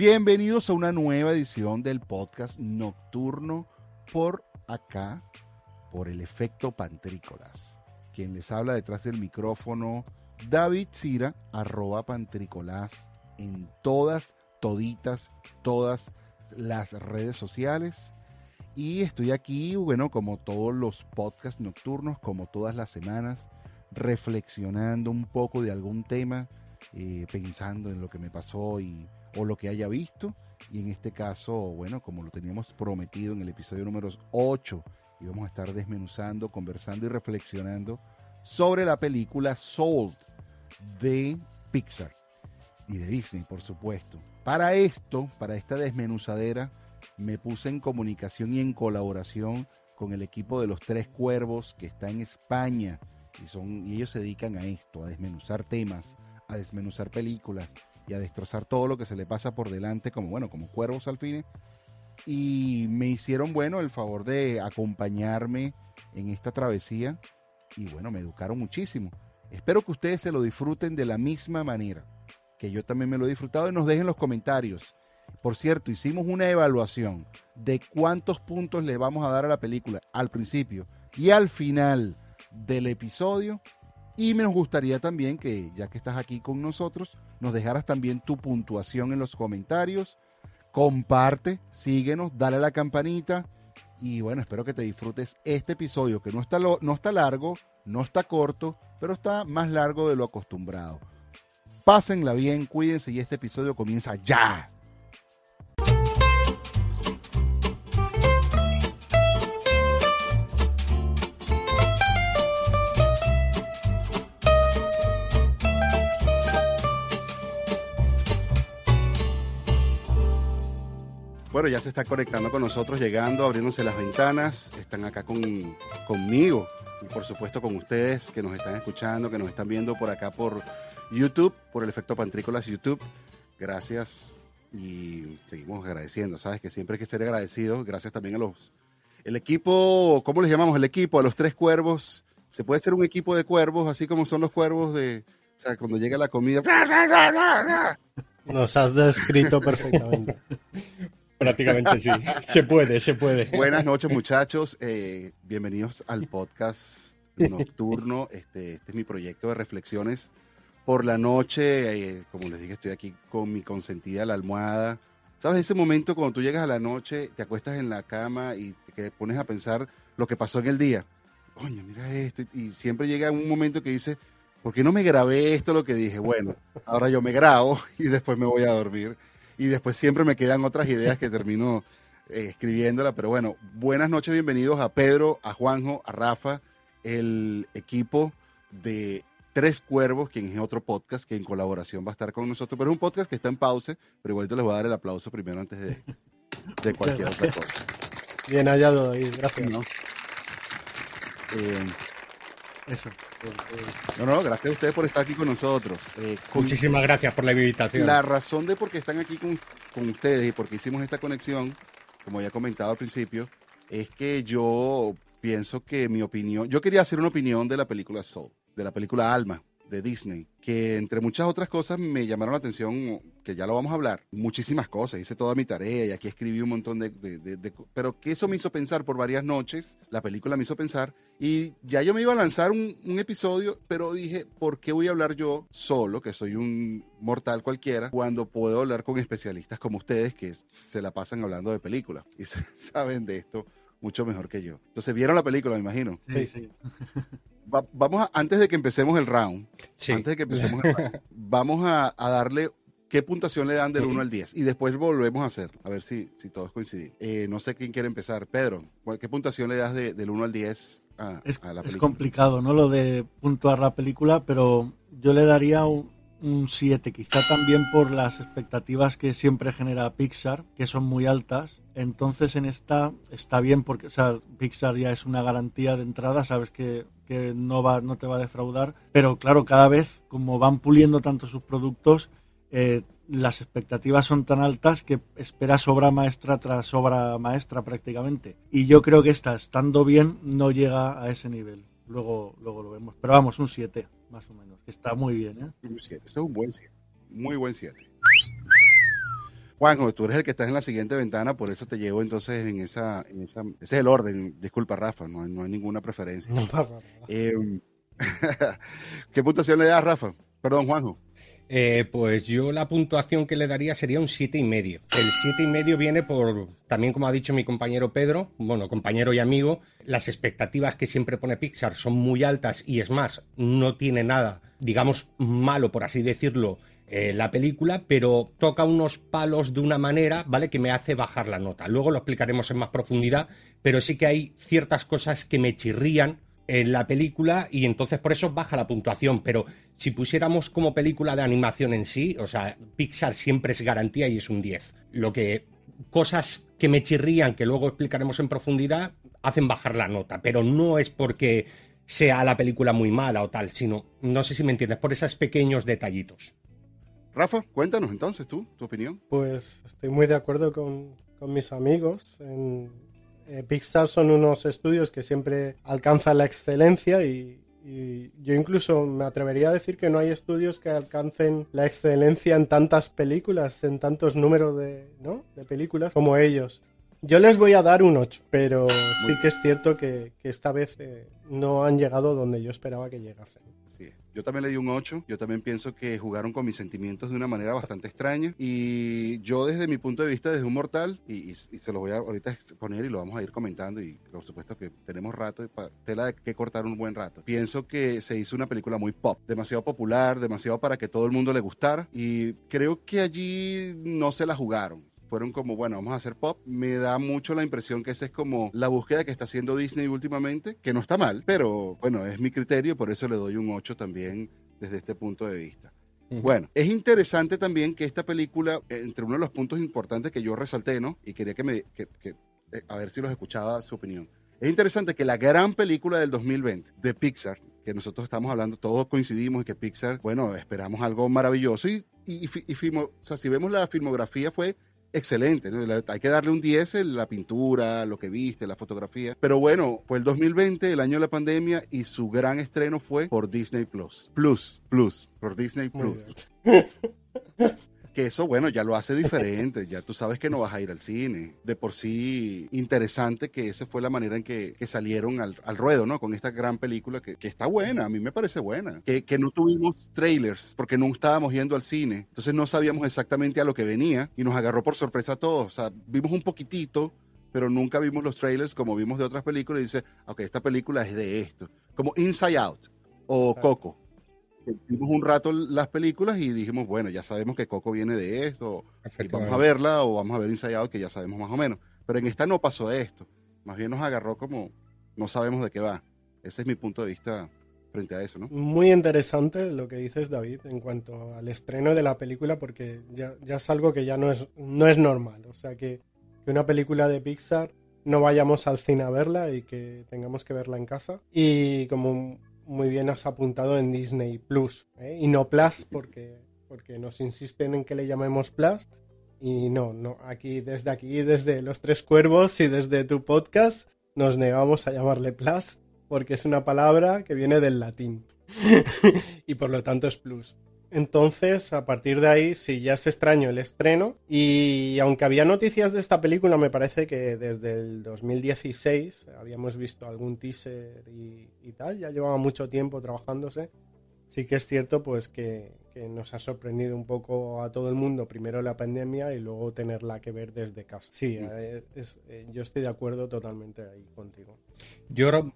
Bienvenidos a una nueva edición del podcast nocturno por acá, por el efecto Pantrícolas. Quien les habla detrás del micrófono, David Cira, arroba Pantrícolas, en todas, toditas, todas las redes sociales. Y estoy aquí, bueno, como todos los podcasts nocturnos, como todas las semanas, reflexionando un poco de algún tema, eh, pensando en lo que me pasó y, o lo que haya visto. Y en este caso, bueno, como lo teníamos prometido en el episodio número 8, íbamos a estar desmenuzando, conversando y reflexionando sobre la película Soul de Pixar y de Disney, por supuesto. Para esto, para esta desmenuzadera, me puse en comunicación y en colaboración con el equipo de los Tres Cuervos que está en España y, son, y ellos se dedican a esto, a desmenuzar temas, a desmenuzar películas y a destrozar todo lo que se le pasa por delante como, bueno, como cuervos al fin. Y me hicieron, bueno, el favor de acompañarme en esta travesía y, bueno, me educaron muchísimo. Espero que ustedes se lo disfruten de la misma manera que yo también me lo he disfrutado y nos dejen los comentarios. Por cierto, hicimos una evaluación de cuántos puntos le vamos a dar a la película al principio y al final del episodio. Y me gustaría también que, ya que estás aquí con nosotros, nos dejaras también tu puntuación en los comentarios. Comparte, síguenos, dale a la campanita. Y bueno, espero que te disfrutes este episodio, que no está, no está largo, no está corto, pero está más largo de lo acostumbrado. Pásenla bien, cuídense y este episodio comienza ya. Bueno, ya se está conectando con nosotros, llegando, abriéndose las ventanas. Están acá con, conmigo y por supuesto con ustedes que nos están escuchando, que nos están viendo por acá por YouTube, por el efecto Pantrícolas YouTube. Gracias y seguimos agradeciendo. Sabes que siempre hay que ser agradecidos. Gracias también a los. El equipo, ¿cómo les llamamos? El equipo, a los tres cuervos. Se puede ser un equipo de cuervos, así como son los cuervos de. O sea, cuando llega la comida. Nos has descrito perfectamente. Prácticamente sí. Se puede, se puede. Buenas noches, muchachos. Eh, bienvenidos al podcast nocturno. Este, este, es mi proyecto de reflexiones por la noche. Eh, como les dije, estoy aquí con mi consentida, la almohada. ¿Sabes? Ese momento cuando tú llegas a la noche, te acuestas en la cama y te pones a pensar lo que pasó en el día. Coño, mira esto. Y siempre llega un momento que dices, ¿por qué no me grabé esto lo que dije? Bueno, ahora yo me grabo y después me voy a dormir y después siempre me quedan otras ideas que termino eh, escribiéndola. Pero bueno, buenas noches, bienvenidos a Pedro, a Juanjo, a Rafa, el equipo de Tres Cuervos, quien es otro podcast que en colaboración va a estar con nosotros. Pero es un podcast que está en pausa, pero igual te les voy a dar el aplauso primero antes de, de cualquier otra cosa. Bien hallado, ahí, gracias. ¿No? Eh, eso. No, no, gracias a ustedes por estar aquí con nosotros. Eh, Muchísimas gracias por la invitación. La razón de por qué están aquí con, con ustedes y por qué hicimos esta conexión, como ya comentado al principio, es que yo pienso que mi opinión, yo quería hacer una opinión de la película Soul, de la película Alma de Disney, que entre muchas otras cosas me llamaron la atención, que ya lo vamos a hablar, muchísimas cosas, hice toda mi tarea y aquí escribí un montón de, de, pero que eso me hizo pensar por varias noches, la película me hizo pensar, y ya yo me iba a lanzar un, un episodio, pero dije, ¿por qué voy a hablar yo solo, que soy un mortal cualquiera, cuando puedo hablar con especialistas como ustedes que se la pasan hablando de películas y saben de esto mucho mejor que yo? Entonces, ¿vieron la película, me imagino? Sí, sí. vamos a, antes de que empecemos el round, antes de que empecemos el round, vamos a, darle qué puntuación le dan del 1 al 10 y después volvemos a hacer, a ver si, si todos coinciden. Eh, no sé quién quiere empezar. Pedro, ¿qué puntuación le das del 1 al 10 a, es, a, la película? Es complicado, ¿no? Lo de puntuar la película, pero yo le daría un, un 7, quizá también por las expectativas que siempre genera Pixar, que son muy altas. Entonces en esta está bien porque Pixar ya es una garantía de entrada, sabes que, que, no, va, no te va a defraudar, pero claro, cada vez como van puliendo tanto sus productos, eh, las expectativas son tan altas que esperas obra maestra tras obra maestra prácticamente. Y yo creo que esta, estando bien, no llega a ese nivel. Luego, luego lo vemos. Pero vamos, un 7, más o menos. Está muy bien, ¿eh? Un 7, es un buen 7. Muy buen 7. Juanjo, tú eres el que estás en la siguiente ventana, por eso te llevo entonces en esa, en esa, ese es el orden. Disculpa, Rafa, no, no hay ninguna preferencia. No pasa nada. Eh, ¿Qué puntuación le das, Rafa? Perdón, Juanjo. Eh, pues yo la puntuación que le daría sería un siete y medio. El siete y medio viene por, también como ha dicho mi compañero Pedro, bueno, compañero y amigo, las expectativas que siempre pone Pixar son muy altas y es más, no tiene nada, digamos, malo, por así decirlo, eh, la película, pero toca unos palos de una manera, ¿vale? Que me hace bajar la nota. Luego lo explicaremos en más profundidad, pero sí que hay ciertas cosas que me chirrían en la película y entonces por eso baja la puntuación, pero si pusiéramos como película de animación en sí, o sea, Pixar siempre es garantía y es un 10. Lo que cosas que me chirrían, que luego explicaremos en profundidad, hacen bajar la nota, pero no es porque sea la película muy mala o tal, sino, no sé si me entiendes, por esos pequeños detallitos. Rafa, cuéntanos entonces tú, tu opinión. Pues estoy muy de acuerdo con, con mis amigos. En, eh, Pixar son unos estudios que siempre alcanzan la excelencia y, y yo incluso me atrevería a decir que no hay estudios que alcancen la excelencia en tantas películas, en tantos números de, ¿no? de películas como ellos. Yo les voy a dar un 8, pero sí que es cierto que, que esta vez eh, no han llegado donde yo esperaba que llegasen. Yo también le di un 8. Yo también pienso que jugaron con mis sentimientos de una manera bastante extraña. Y yo desde mi punto de vista, desde un mortal, y, se lo voy a ahorita exponer y lo vamos a ir comentando, y por supuesto que tenemos rato, tela de que cortar un buen rato. Pienso que se hizo una película muy pop, demasiado popular, demasiado para que todo el mundo le gustara. Y creo que allí no se la jugaron fueron como, bueno, vamos a hacer pop. Me da mucho la impresión que esa es como la búsqueda que está haciendo Disney últimamente, que no está mal, pero bueno, es mi criterio, por eso le doy un 8 también desde este punto de vista. Bueno, es interesante también que esta película, entre uno de los puntos importantes que yo resalté, ¿no? Y quería que me, que- que, eh, a ver si los escuchaba su opinión. Es interesante que la gran película del 2020 de Pixar, que nosotros estamos hablando, todos coincidimos en que Pixar, bueno, esperamos algo maravilloso y, y, y y o sea, si vemos la filmografía fue excelente, ¿no? La- hay que darle un 10 en la pintura, lo que viste, la fotografía. Pero bueno, fue el 2020, el año de la pandemia, y su gran estreno fue por Disney Plus. Plus, Plus, por Disney Plus. Que eso, bueno, ya lo hace diferente, ya tú sabes que no vas a ir al cine. De por sí, interesante que esa fue la manera en que, que salieron al, al ruedo, ¿no? Con esta gran película que, que está buena, a mí me parece buena. Que, que no tuvimos trailers porque no estábamos yendo al cine, entonces no sabíamos exactamente a lo que venía y nos agarró por sorpresa a todos. O sea, vimos un poquitito, pero nunca vimos los trailers como vimos de otras películas y dice, ok, esta película es de esto. Como Inside Out o Exacto. Coco vimos un rato las películas y dijimos, bueno, ya sabemos que Coco viene de esto, y vamos a verla o vamos a ver Inside Out, que ya sabemos más o menos. Pero en esta no pasó esto. Más bien nos agarró como, no sabemos de qué va. Ese es mi punto de vista frente a eso, ¿no? Muy interesante lo que dices, David, en cuanto al estreno de la película, porque ya, ya es algo que ya no es, no es normal. O sea, que, que una película de Pixar no vayamos al cine a verla y que tengamos que verla en casa. Y como muy bien has apuntado en Disney Plus, ¿eh? y no Plus, porque, porque nos insisten en que le llamemos Plus. Y no, no, aquí, desde aquí, desde Los Tres Cuervos y desde tu podcast, nos negamos a llamarle Plus porque es una palabra que viene del latín y por lo tanto es plus. Entonces, a partir de ahí, sí, ya es extraño el estreno y aunque había noticias de esta película, me parece que desde el 2016 habíamos visto algún teaser y, y tal, ya llevaba mucho tiempo trabajándose. Sí que es cierto pues que, que nos ha sorprendido un poco a todo el mundo, primero la pandemia y luego tenerla que ver desde casa. Sí, eh, es- eh, yo estoy de acuerdo totalmente ahí contigo. Yo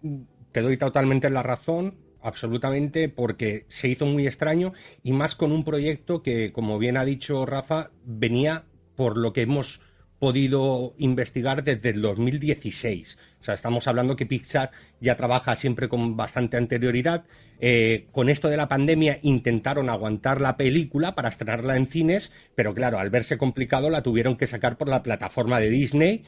te doy totalmente la razón, absolutamente, porque se hizo muy extraño y más con un proyecto que, como bien ha dicho Rafa, venía por lo que hemos podido investigar desde el 2016. O sea, estamos hablando que Pixar ya trabaja siempre con bastante anterioridad. Eh, con esto de la pandemia intentaron aguantar la película para estrenarla en cines, pero claro, al verse complicado la tuvieron que sacar por la plataforma de Disney,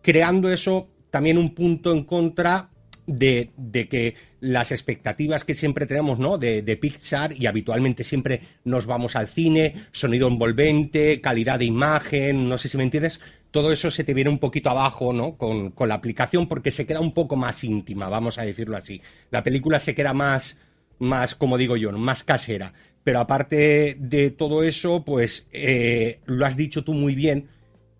creando eso también un punto en contra de, de que las expectativas que siempre tenemos, ¿no? De, de Pixar y habitualmente siempre nos vamos al cine, sonido envolvente, calidad de imagen, no sé si me entiendes, todo eso se te viene un poquito abajo, ¿no? Con, con la aplicación porque se queda un poco más íntima, vamos a decirlo así. La película se queda más, más, como digo yo, más casera. pero aparte de todo eso, pues eh, lo has dicho tú muy bien,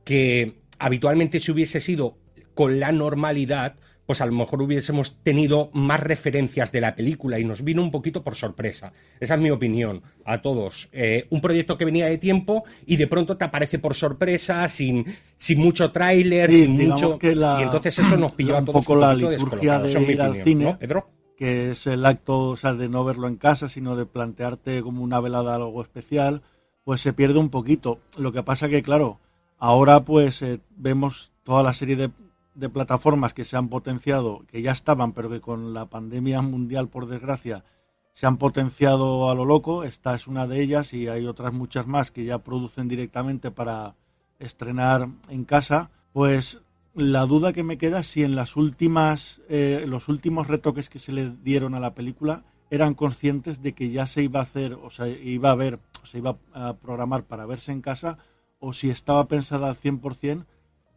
que habitualmente si hubiese sido con la normalidad, pues a lo mejor hubiésemos tenido más referencias de la película y nos vino un poquito por sorpresa. Esa es mi opinión a todos. Eh, un proyecto que venía de tiempo y de pronto te aparece por sorpresa, sin, sin mucho tráiler, sin mucho... Que la, y entonces eso nos pilló a todos un poco la liturgia de ir al cine, Pedro? que es el acto o sea, de no verlo en casa, sino de plantearte como una velada algo especial, pues se pierde un poquito. Lo que pasa que, claro, ahora pues eh, vemos toda la serie de de plataformas que se han potenciado, que ya estaban, pero que con la pandemia mundial, por desgracia, se han potenciado a lo loco. Esta es una de ellas y hay otras muchas más que ya producen directamente para estrenar en casa. Pues la duda que me queda si en las últimas, eh, los últimos retoques que se le dieron a la película eran conscientes de que ya se iba a hacer, o sea, iba a ver, o se iba a programar para verse en casa, o si estaba pensada al 100%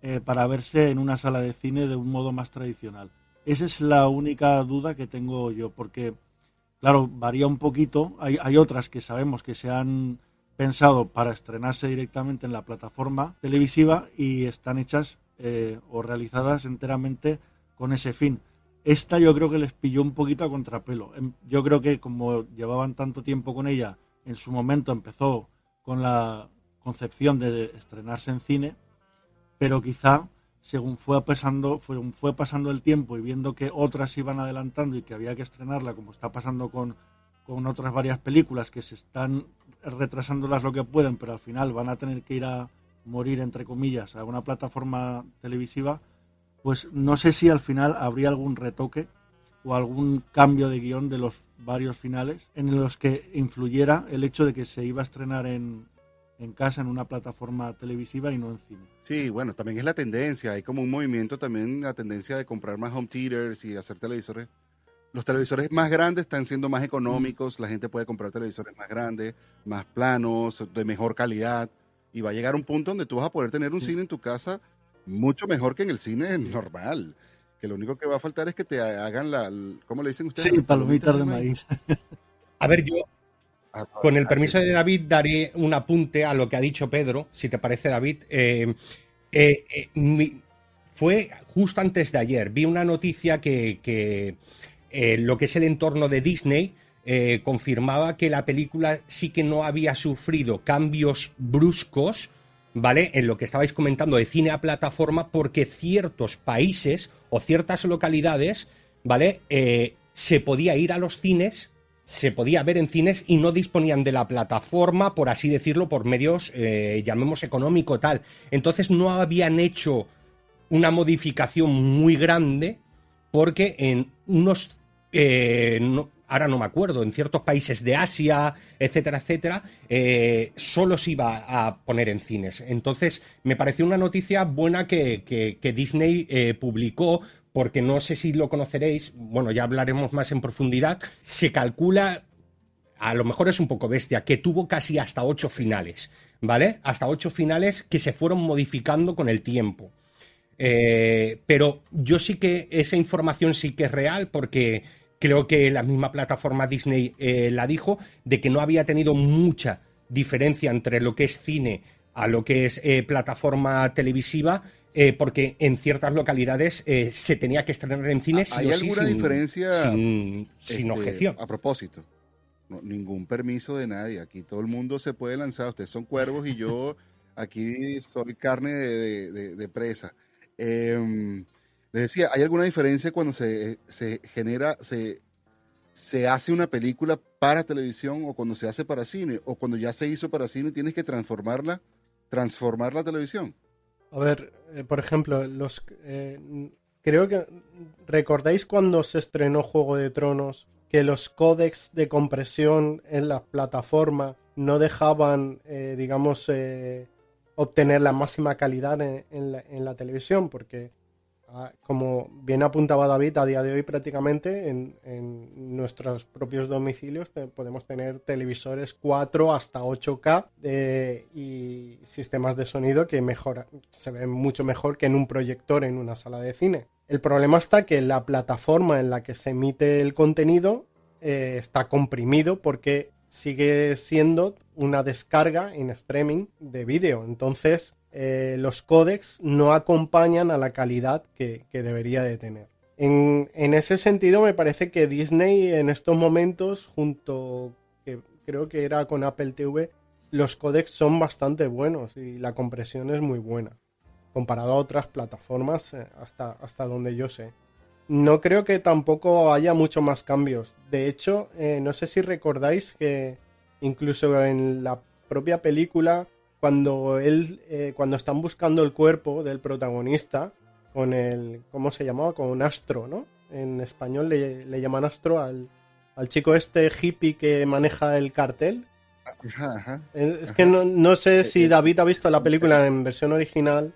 eh, para verse en una sala de cine de un modo más tradicional. Esa es la única duda que tengo yo, porque, claro, varía un poquito. Hay, otras que sabemos que se han pensado para estrenarse directamente en la plataforma televisiva y están hechas eh, o realizadas enteramente con ese fin. Esta yo creo que les pilló un poquito a contrapelo. Em, yo creo que como llevaban tanto tiempo con ella, en su momento empezó con la concepción de estrenarse en cine pero quizá según fue pasando, fue, fue pasando el tiempo y viendo que otras iban adelantando y que había que estrenarla, como está pasando con, con otras varias películas que se están retrasándolas lo que pueden, pero al final van a tener que ir a morir, entre comillas, a una plataforma televisiva, pues no sé si al final habría algún retoque o algún cambio de guion de los varios finales en los que influyera el hecho de que se iba a estrenar en, en casa en una plataforma televisiva y no en cine. Sí, bueno, también es la tendencia, hay como un movimiento también, la tendencia de comprar más home theaters y hacer televisores. Los televisores más grandes están siendo más económicos, la gente puede comprar televisores más grandes, más planos, de mejor calidad, y va a llegar un punto donde tú vas a poder tener un cine en tu casa mucho mejor que en el cine normal. Que lo único que va a faltar es que te hagan la, ¿cómo le dicen ustedes? Sí, palomitas de maíz. A ver, yo, con el permiso de David, daré un apunte a lo que ha dicho Pedro, si te parece, David. Eh, eh, eh, fue justo antes de ayer. Vi una noticia que, lo que es el entorno de Disney confirmaba que la película sí que no había sufrido cambios bruscos, ¿vale? En lo que estabais comentando de cine a plataforma, porque ciertos países o ciertas localidades, ¿vale? se podía ir a los cines se podía ver en cines y no disponían de la plataforma, por así decirlo, por medios, eh, llamemos económico tal. Entonces no habían hecho una modificación muy grande porque en unos, eh, ahora no me acuerdo, en ciertos países de Asia, etcétera, etcétera, eh, solo se iba a poner en cines. Entonces me pareció una noticia buena que, que Disney publicó porque no sé si lo conoceréis, bueno, ya hablaremos más en profundidad, se calcula, a lo mejor es un poco bestia, que tuvo casi hasta ocho finales, ¿vale? Hasta ocho finales que se fueron modificando con el tiempo. Eh, pero yo sí que esa información sí que es real porque creo que la misma plataforma Disney eh, la dijo, de que no había tenido mucha diferencia entre lo que es cine a lo que es eh, plataforma televisiva eh, porque en ciertas localidades eh, se tenía que estrenar en cines. ¿Hay alguna diferencia? Sin, este, objeción. A propósito, ningún permiso de nadie. Aquí todo el mundo se puede lanzar. Ustedes son cuervos y yo aquí soy carne de, presa. Em, les decía, ¿hay alguna diferencia cuando se, se genera, se, se hace una película para televisión o cuando se hace para cine? O cuando ya se hizo para cine tienes que transformarla, transformar la televisión. A ver, eh, por ejemplo, los eh, creo que recordáis cuando se estrenó Juego de Tronos que los códex de compresión en la plataforma no dejaban, eh, digamos, obtener la máxima calidad en la televisión, porque como bien apuntaba David, a día de hoy prácticamente en, nuestros propios domicilios podemos tener televisores 4 hasta 8K y sistemas de sonido que mejora, se ven mucho mejor que en un proyector en una sala de cine. El problema está que la plataforma en la que se emite el contenido eh, está comprimido porque sigue siendo una descarga en streaming de vídeo. Entonces, eh, los códecs no acompañan a la calidad que, debería de tener. En, ese sentido, me parece que Disney en estos momentos, junto, que creo que era con Apple TV, los códecs son bastante buenos y la compresión es muy buena, comparado a otras plataformas eh, hasta, hasta donde yo sé. No creo que tampoco haya mucho más cambios. De hecho, eh, no sé si recordáis que incluso en la propia película, cuando él, eh, cuando están buscando el cuerpo del protagonista, con el, ¿cómo se llamaba? Con un astro, ¿no? En español le, llaman astro al, chico este hippie que maneja el cartel. es que no, no sé eh, si David ha visto la película en versión original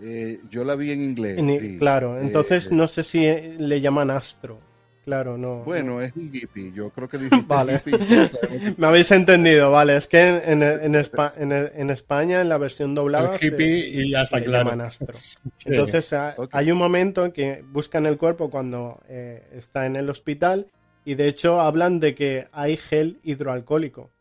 eh, yo la vi en inglés. Claro, eh, entonces eh, no sé si le llaman Astro. Claro, no. Bueno, es un hippie. Yo creo que dijiste vale. Me habéis entendido, vale. Es que en, en, en, España, en la versión doblada, el hippie y ya está claro. Entonces, hay un momento en que buscan el cuerpo cuando está en el hospital y de hecho hablan de que hay gel hidroalcohólico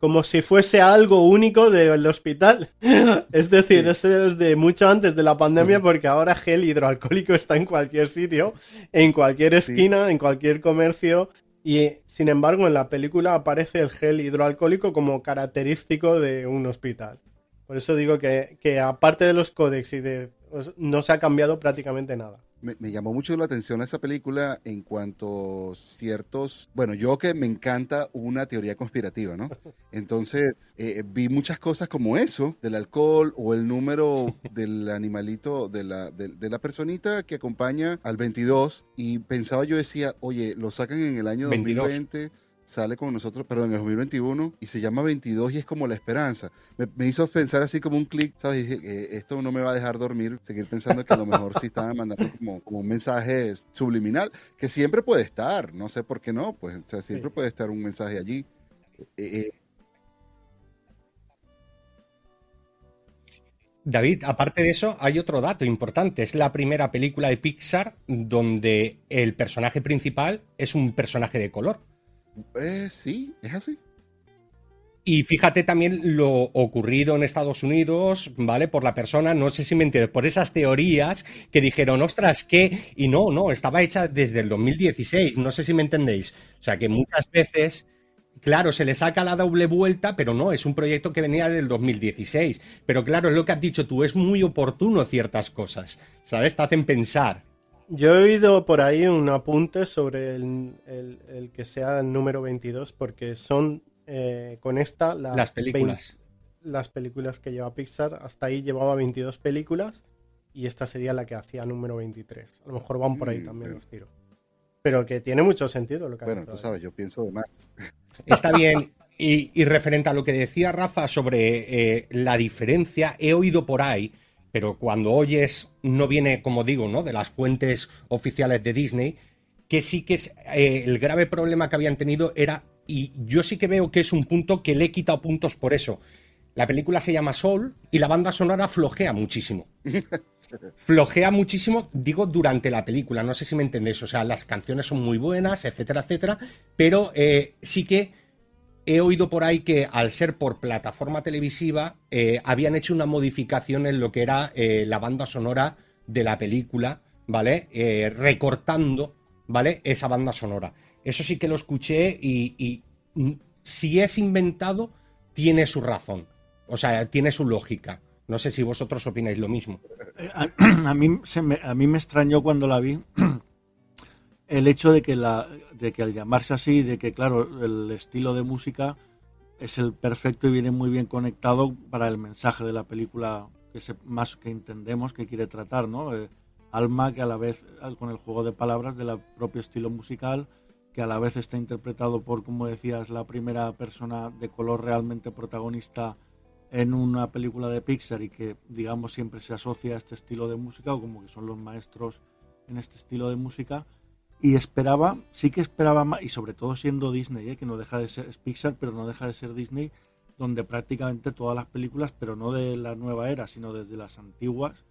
como si fuese algo único del hospital. Es decir, eso es de mucho antes de la pandemia porque ahora gel hidroalcohólico está en cualquier sitio, en cualquier esquina, en cualquier comercio. Y sin embargo, en la película aparece el gel hidroalcohólico como característico de un hospital. Por eso digo que, que aparte de los códex y de. Pues, no se ha cambiado prácticamente nada me, llamó mucho la atención esa película en cuanto ciertos, bueno, yo que me encanta una teoría conspirativa, ¿no? Entonces eh, vi muchas cosas como eso, del alcohol o el número del animalito, de la, de, la personita que acompaña al 22 y pensaba yo decía, oye, lo sacan en el año 2020 sale con nosotros, perdón, en el 2021 y se llama 22 y es como la esperanza. Me, hizo pensar así como un clic, ¿sabes? dije, eh, esto no me va a dejar dormir, seguir pensando que a lo mejor sí estaba mandando como, un mensaje subliminal, que siempre puede estar, no sé por qué no, pues, o sea, siempre puede estar un mensaje allí. Eh, eh. David, aparte de eso, hay otro dato importante. Es la primera película de Pixar donde el personaje principal es un personaje de color. Eh, sí, es así. Y fíjate también lo ocurrido en Estados Unidos, ¿vale? Por la persona, no sé si me entiendes, por esas teorías que dijeron, ostras, ¿qué? Y no, no, estaba hecha desde el 2016, no sé si me entendéis. O sea que muchas veces, claro, se le saca la doble vuelta, pero no, es un proyecto que venía del 2016. Pero claro, es lo que has dicho tú, es muy oportuno ciertas cosas, ¿sabes? Te hacen pensar. Yo he oído por ahí un apunte sobre el, que sea el número 22, porque son eh, con esta las películas. las películas que lleva Pixar. Hasta ahí llevaba 22 películas y esta sería la que hacía número 23. A lo mejor van por ahí mm, también los tiros. Pero que tiene mucho sentido lo que Bueno, tú sabes, yo pienso de más. Está bien. Y, referente a lo que decía Rafa sobre eh, la diferencia, he oído por ahí pero cuando oyes, no viene, como digo, ¿no? de las fuentes oficiales de Disney, que sí que es eh, el grave problema que habían tenido era, y yo sí que veo que es un punto que le he quitado puntos por eso. La película se llama Soul y la banda sonora flojea muchísimo. flojea muchísimo, digo, durante la película, no sé si me entendéis, o sea, las canciones son muy buenas, etcétera, etcétera, pero eh, sí que he oído por ahí que al ser por plataforma televisiva eh, habían hecho una modificación en lo que era eh, la banda sonora de la película, ¿vale? Eh, recortando, ¿vale? Esa banda sonora. Eso sí que lo escuché y, si es inventado, tiene su razón. O sea, tiene su lógica. No sé si vosotros opináis lo mismo. A, mí, a mí me extrañó cuando la vi el hecho de que, la, de que al llamarse así, de que claro, el estilo de música es el perfecto y viene muy bien conectado para el mensaje de la película que se, más que entendemos que quiere tratar, ¿no? Eh, alma que a la vez, con el juego de palabras del propio estilo musical, que a la vez está interpretado por, como decías, la primera persona de color realmente protagonista en una película de Pixar y que, digamos, siempre se asocia a este estilo de música o como que son los maestros en este estilo de música y esperaba, sí que esperaba más, y sobre todo siendo Disney, ¿eh? que no deja de ser Pixar, pero no deja de ser Disney, donde prácticamente todas las películas, pero no de la nueva era, sino desde las antiguas,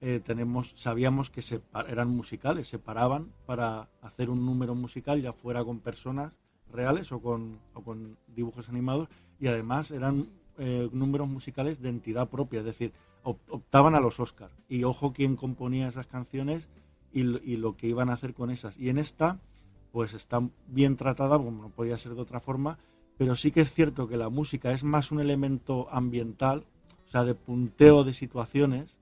eh, tenemos, sabíamos que se, eran musicales, se paraban para hacer un número musical, ya fuera con personas, reales o con, o con dibujos animados y además eran eh, números musicales de entidad propia, es decir, optaban a los Oscars. Y ojo quién componía esas canciones y, lo que iban a hacer con esas. Y en esta, pues está bien tratada, como no podía ser de otra forma, pero sí que es cierto que la música es más un elemento ambiental, o sea, de punteo de situaciones,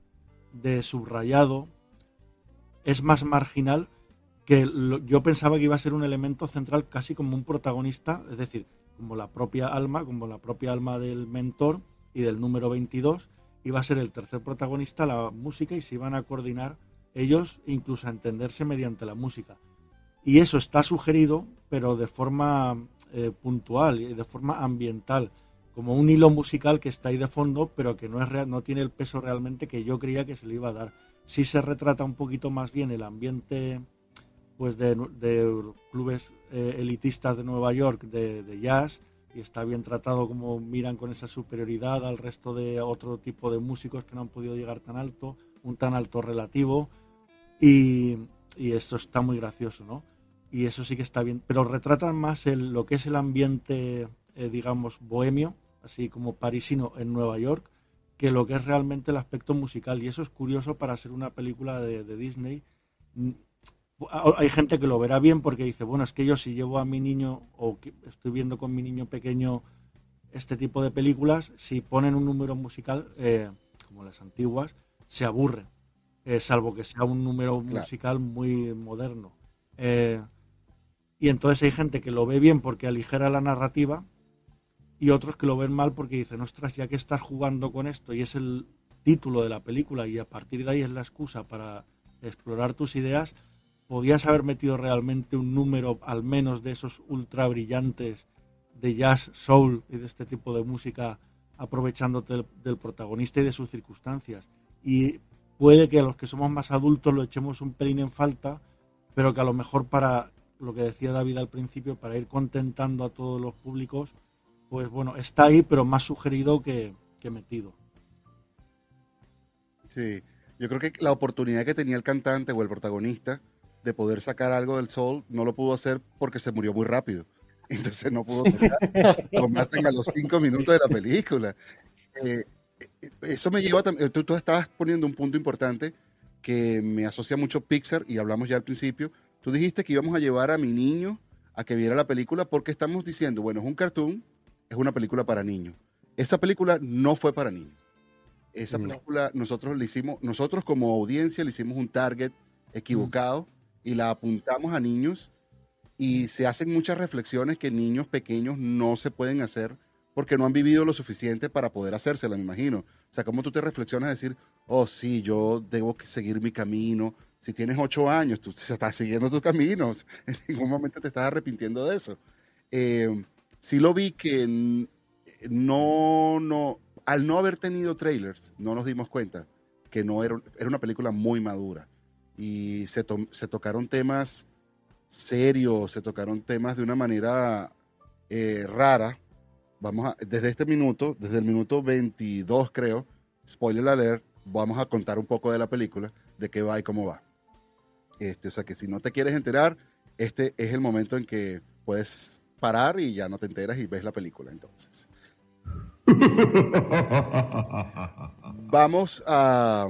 de subrayado, es más marginal que yo pensaba que iba a ser un elemento central casi como un protagonista, es decir, como la propia alma, como la propia alma del mentor y del número 22, iba a ser el tercer protagonista la música y se iban a coordinar ellos incluso a entenderse mediante la música. Y eso está sugerido, pero de forma eh, puntual y de forma ambiental, como un hilo musical que está ahí de fondo, pero que no, es real, no tiene el peso realmente que yo creía que se le iba a dar. Sí se retrata un poquito más bien el ambiente pues de, clubes eh, elitistas de Nueva York de, jazz y está bien tratado como miran con esa superioridad al resto de otro tipo de músicos que no han podido llegar tan alto, un tan alto relativo y, eso está muy gracioso, ¿no? Y eso sí que está bien, pero retratan más el, lo que es el ambiente, eh, digamos, bohemio, así como parisino en Nueva York, que lo que es realmente el aspecto musical. Y eso es curioso para ser una película de, de Disney hay gente que lo verá bien porque dice, bueno, es que yo si llevo a mi niño o estoy viendo con mi niño pequeño este tipo de películas, si ponen un número musical, eh, como las antiguas, se aburre, eh, salvo que sea un número musical muy moderno. Eh, y entonces hay gente que lo ve bien porque aligera la narrativa y otros que lo ven mal porque dicen, ostras, ya que estás jugando con esto y es el título de la película y a partir de ahí es la excusa para explorar tus ideas, podías haber metido realmente un número al menos de esos ultra brillantes de jazz, soul y de este tipo de música aprovechándote del, protagonista y de sus circunstancias. Y puede que a los que somos más adultos lo echemos un pelín en falta, pero que a lo mejor para lo que decía David al principio, para ir contentando a todos los públicos, pues bueno, está ahí, pero más sugerido que, metido. Sí, yo creo que la oportunidad que tenía el cantante o el protagonista de poder sacar algo del sol, no lo pudo hacer porque se murió muy rápido. Entonces no pudo tocar, a los cinco minutos de la película. Eh, eso me lleva a... Tú, tú estabas poniendo un punto importante que me asocia mucho Pixar y hablamos ya al principio. Tú dijiste que íbamos a llevar a mi niño a que viera la película porque estamos diciendo, bueno, es un cartoon, es una película para niños. Esa película no fue para niños. Esa película nosotros le hicimos, nosotros como audiencia le hicimos un target equivocado y la apuntamos a niños y se hacen muchas reflexiones que niños pequeños no se pueden hacer porque no han vivido lo suficiente para poder hacérselas, me imagino. O sea, ¿cómo tú te reflexionas a decir, oh, sí, yo debo seguir mi camino? Si tienes ocho años, tú estás siguiendo tus caminos. En ningún momento te estás arrepintiendo de eso. Eh, sí lo vi que no, no, al no haber tenido trailers, no nos dimos cuenta que no era, era una película muy madura y se, se tocaron temas serios, se tocaron temas de una manera eh, rara. Vamos a, desde este minuto, desde el minuto 22 creo, spoiler alert, vamos a contar un poco de la película, de qué va y cómo va. Este, o sea que si no te quieres enterar, este es el momento en que puedes parar y ya no te enteras y ves la película entonces. Vamos a...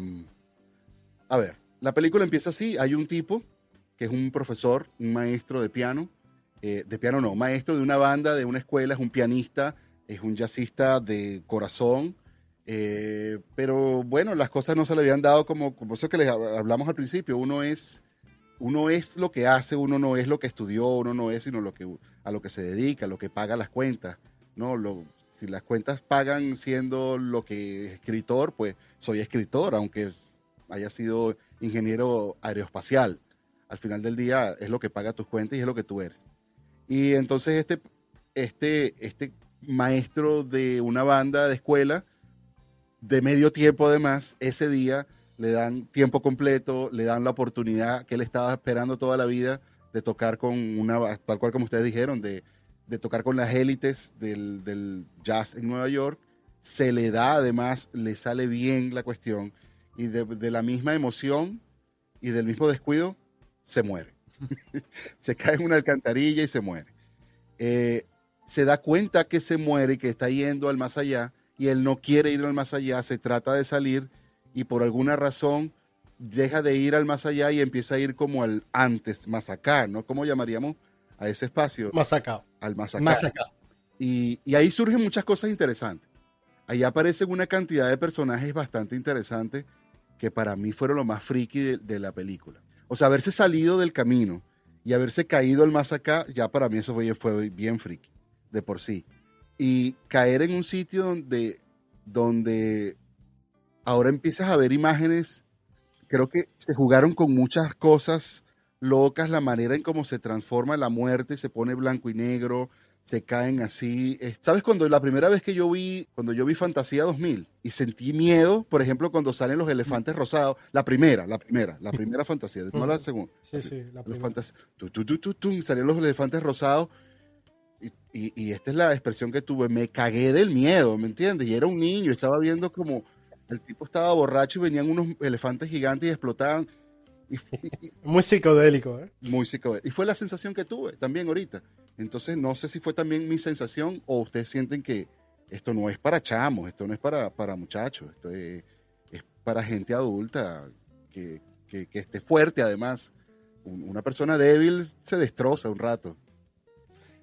A ver, la película empieza así, hay un tipo que es un profesor, un maestro de piano, eh, de piano no, maestro de una banda, de una escuela, es un pianista, es un jazzista de corazón, eh, pero bueno, las cosas no se le habían dado como, como eso que les hablamos al principio, uno es, uno es lo que hace, uno no es lo que estudió, uno no es sino lo que, a lo que se dedica, lo que paga las cuentas, ¿no? Lo, si las cuentas pagan siendo lo que es escritor, pues soy escritor, aunque haya sido ingeniero aeroespacial. Al final del día es lo que paga tus cuentas y es lo que tú eres. Y entonces este, este, este maestro de una banda de escuela, de medio tiempo además, ese día le dan tiempo completo, le dan la oportunidad que él estaba esperando toda la vida de tocar con una, tal cual como ustedes dijeron, de, de tocar con las élites del, del, jazz en Nueva York. Se le da, además, le sale bien la cuestión y de, la misma emoción y del mismo descuido, se muere. se cae en una alcantarilla y se muere. eh, se da cuenta que se muere y que está yendo al más allá y él no quiere ir al más allá, se trata de salir y por alguna razón deja de ir al más allá y empieza a ir como al antes, más acá, ¿no? ¿Cómo llamaríamos a ese espacio? Más acá. Al más acá. Más acá. Y, y ahí surgen muchas cosas interesantes. Ahí aparecen una cantidad de personajes bastante interesantes que para mí fueron lo más friki de, de la película. O sea, haberse salido del camino y haberse caído al más acá, ya para mí eso fue, fue bien friki, de por sí. Y caer en un sitio donde, donde ahora empiezas a ver imágenes, creo que se jugaron con muchas cosas locas, la manera en cómo se transforma la muerte, se pone blanco y negro, se caen así. Eh, ¿Sabes cuando la primera vez que yo vi, cuando yo vi Fantasía 2000 y sentí miedo, por ejemplo, cuando salen los elefantes rosados, la primera, la primera, la primera fantasía, no la segunda. Sí, sí, la Los primera. tu, tu, tu, salían los elefantes rosados. Y, y- y esta es la expresión que tuve. Me cagué del miedo, ¿me entiendes? Y era un niño, estaba viendo como el tipo estaba borracho y venían unos elefantes gigantes y explotaban. Y, Muy psicodélico, ¿eh? muy psicodélico. Y fue la sensación que tuve también ahorita. Entonces, no sé si fue también mi sensación o ustedes sienten que esto no es para chamos, esto no es para, para muchachos, esto es, para gente adulta que, que- esté fuerte además. Un- Una persona débil se destroza un rato.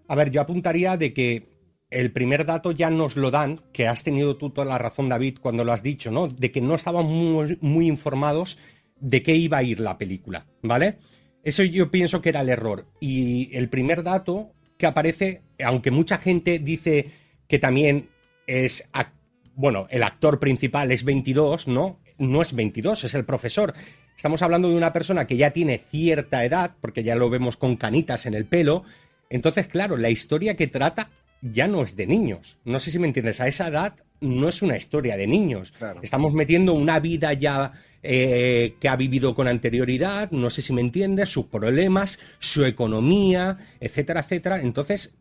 A ver, yo apuntaría de que el primer dato ya nos lo dan, que has tenido tú toda la razón, David, cuando lo has dicho, ¿no? De que no estaban muy, muy informados de qué iba a ir la película, ¿vale? Eso yo pienso que era el error. Y el primer dato que aparece, aunque mucha gente dice que también es, bueno, el actor principal es 22, ¿no? No es 22, es el profesor. Estamos hablando de una persona que ya tiene cierta edad, porque ya lo vemos con canitas en el pelo. Entonces, claro, la historia que trata ya no es de niños. No sé si me entiendes, a esa edad no es una historia de niños. Claro. Estamos metiendo una vida ya eh, que ha vivido con anterioridad, no sé si me entiendes, sus problemas, su economía, etcétera, etcétera. Entonces,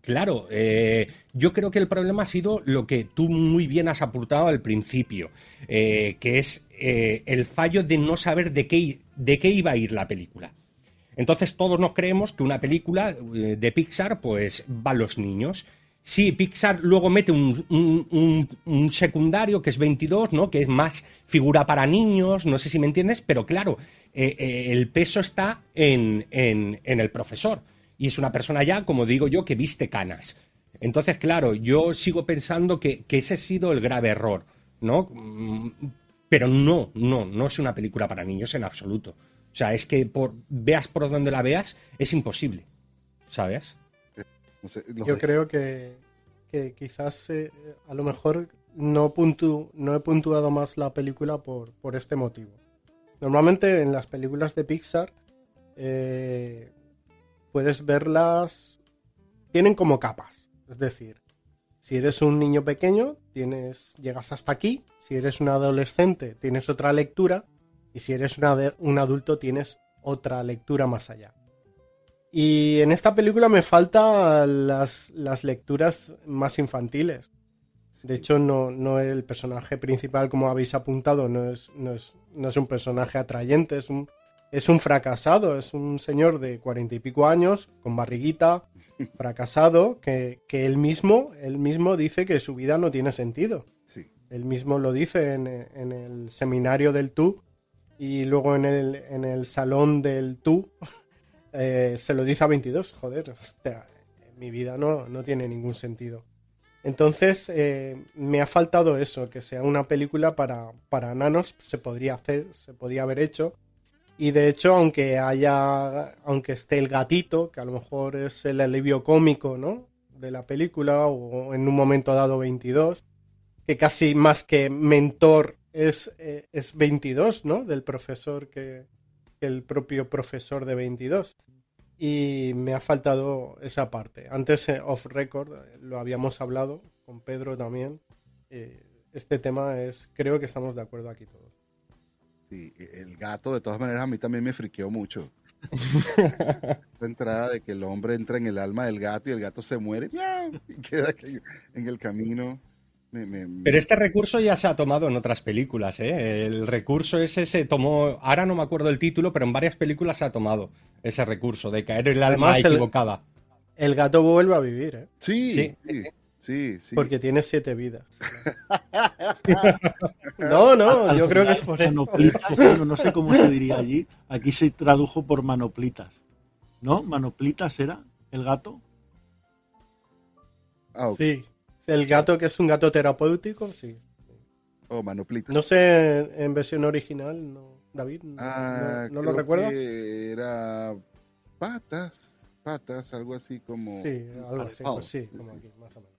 claro, eh, yo creo que el problema ha sido lo que tú muy bien has apuntado al principio, eh, que es el fallo de no saber de qué, de qué iba a ir la película. Entonces todos nos creemos que una película eh, de Pixar pues va a los niños. Sí, Pixar luego mete un, un- un- un secundario que es 22, ¿no? Que es más figura para niños, no sé si me entiendes, pero claro, eh, eh, el peso está en el profesor. Y es una persona ya, como digo yo, que viste canas. Entonces, claro, yo sigo pensando que, que ese ha sido el grave error, ¿no? Mm, Pero no, no, no es una película para niños en absoluto. O sea, es que por, veas por donde la veas, es imposible. ¿Sabes? No sé, los Yo creo que, que quizás eh, a lo mejor no, puntu- no he puntuado más la película por, por este motivo. Normalmente en las películas de Pixar eh, puedes verlas, tienen como capas. Es decir, si eres un niño pequeño, tienes, llegas hasta aquí. Si eres un adolescente, tienes otra lectura. Y si eres una de- un adulto, tienes otra lectura más allá. Y en esta película me faltan las, las lecturas más infantiles. De hecho, no, no el personaje principal, como habéis apuntado, no es, no es, no es un personaje atrayente, es un, es un fracasado, es un señor de cuarenta y pico años, con barriguita, fracasado, que, que él mismo, él mismo dice que su vida no tiene sentido. sí. Él mismo lo dice en, en el seminario del tú y luego en el, en el salón del tú eh, se lo dice a 22. Joder, hostia, mi vida no, no tiene ningún sentido. Entonces eh, me ha faltado eso, que sea una película para, para nanos, se podría hacer, se podía haber hecho. Y de hecho, aunque haya, aunque esté el gatito, que a lo mejor es el alivio cómico, ¿no? De la película, o en un momento dado 22, que casi más que mentor es, eh, es 22, ¿no? Del profesor que, que el propio profesor de 22. Y me ha faltado esa parte. Antes, eh, off record, eh, lo habíamos hablado con Pedro también. Eh, este tema es, creo que estamos de acuerdo aquí todos. Sí, el gato, de todas maneras, a mí también me friqueó mucho. Esta entrada de que el hombre entra en el alma del gato y el gato se muere ¡miau! y queda en el camino. Me- me- me- Pero este recurso ya se ha tomado en otras películas, ¿eh? El recurso ese se tomó, ahora no me acuerdo el título, pero en varias películas se ha tomado ese recurso de caer en el alma Además, equivocada. El gato vuelve a vivir, ¿eh? Sí, Sí. sí, sí. sí. Porque tiene siete vidas. no, no, Al yo creo que es por eso. Manoplitas, bueno, no sé cómo se diría allí. Aquí se tradujo por manoplitas. ¿No? ¿Manoplitas era el gato? Ah. Sí. El gato que es un gato terapéutico, sí. Oh, manoplita. No sé en, versión original, no. David, no, Ah, no- ¿no lo recuerdas? que Era patas, patas, algo así como. Sí, algo así, pues sí, sí, como sí. aquí, más o menos.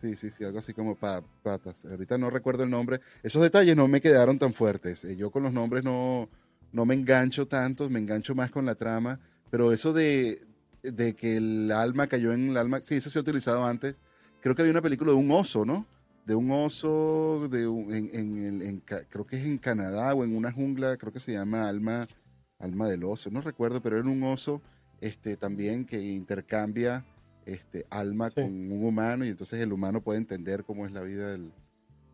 Sí, sí, sí, algo así como pa- patas. Ahorita no recuerdo el nombre. Esos detalles no me quedaron tan fuertes. Eh, Yo con los nombres no, no me engancho tanto, me engancho más con la trama. Pero eso de, de que el alma cayó en el alma, sí, eso se ha utilizado antes. Creo que había una película de un oso, ¿no? De un oso, de un- en, en el- en creo que es en Canadá o en una jungla, creo que se llama Alma, Alma del Oso, no recuerdo, pero era un oso este, también que intercambia este, alma Sí. con un humano y entonces el humano puede entender cómo es la vida del,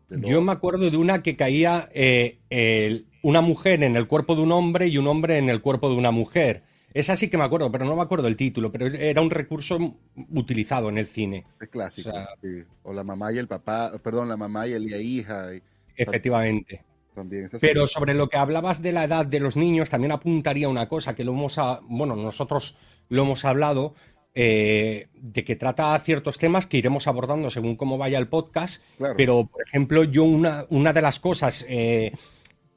del Yo me acuerdo de una que caía eh, el- una mujer en el cuerpo de un hombre y un hombre en el cuerpo de una mujer. Esa sí que me acuerdo, pero no me acuerdo el título, pero era un recurso utilizado en el cine, Es clásico. o sea- sí. O la mamá y el papá, perdón, la mamá y el- la hija. y efectivamente. también Pero sobre lo que hablabas de la edad de los niños, también apuntaría una cosa que lo hemos, a- bueno, nosotros lo hemos hablado, eh, de que trata ciertos temas que iremos abordando según cómo vaya el podcast, Claro. pero por ejemplo, yo una, una de las cosas eh,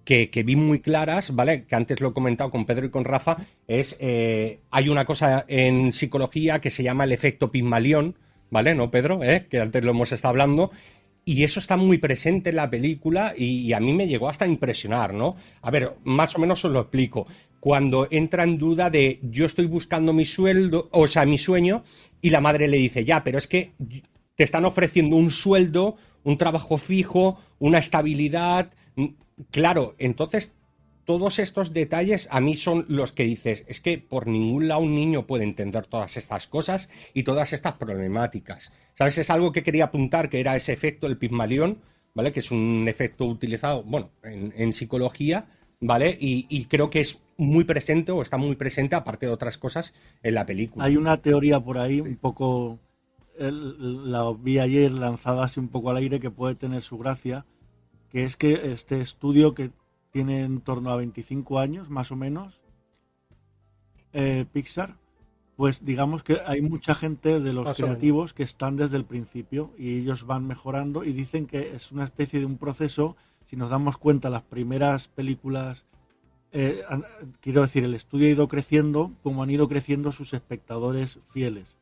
que, vi muy claras, ¿vale? Que antes lo he comentado con Pedro y con Rafa, es eh, hay una cosa en psicología que se llama el efecto Pigmalión, ¿vale? ¿No, Pedro? ¿Eh? Que antes lo hemos estado hablando. Y eso está muy presente en la película y, a mí me llegó hasta impresionar, ¿no? A ver, más o menos os lo explico. Cuando entra en duda de yo estoy buscando mi sueldo, o sea, mi sueño, y la madre le dice, ya, pero es que te están ofreciendo un sueldo, un trabajo fijo, una estabilidad. Claro, entonces todos estos detalles a mí son los que dices, es que por ningún lado un niño puede entender todas estas cosas y todas estas problemáticas. ¿Sabes? Es algo que quería apuntar, que era ese efecto, el Pigmalión, ¿vale? Que es un efecto utilizado, bueno, en, en psicología, ¿vale? Y, y creo que es muy presente o está muy presente, aparte de otras cosas, en la película. Hay una teoría por ahí, un poco, el- la vi ayer lanzada así un poco al aire, que puede tener su gracia, que es que este estudio que tiene en torno a 25 años, más o menos, eh, Pixar, pues digamos que hay mucha gente de los Más creativos que están desde el principio y ellos van mejorando y dicen que es una especie de un proceso, si nos damos cuenta, las primeras películas eh, quiero decir, el estudio ha ido creciendo como han ido creciendo sus espectadores fieles.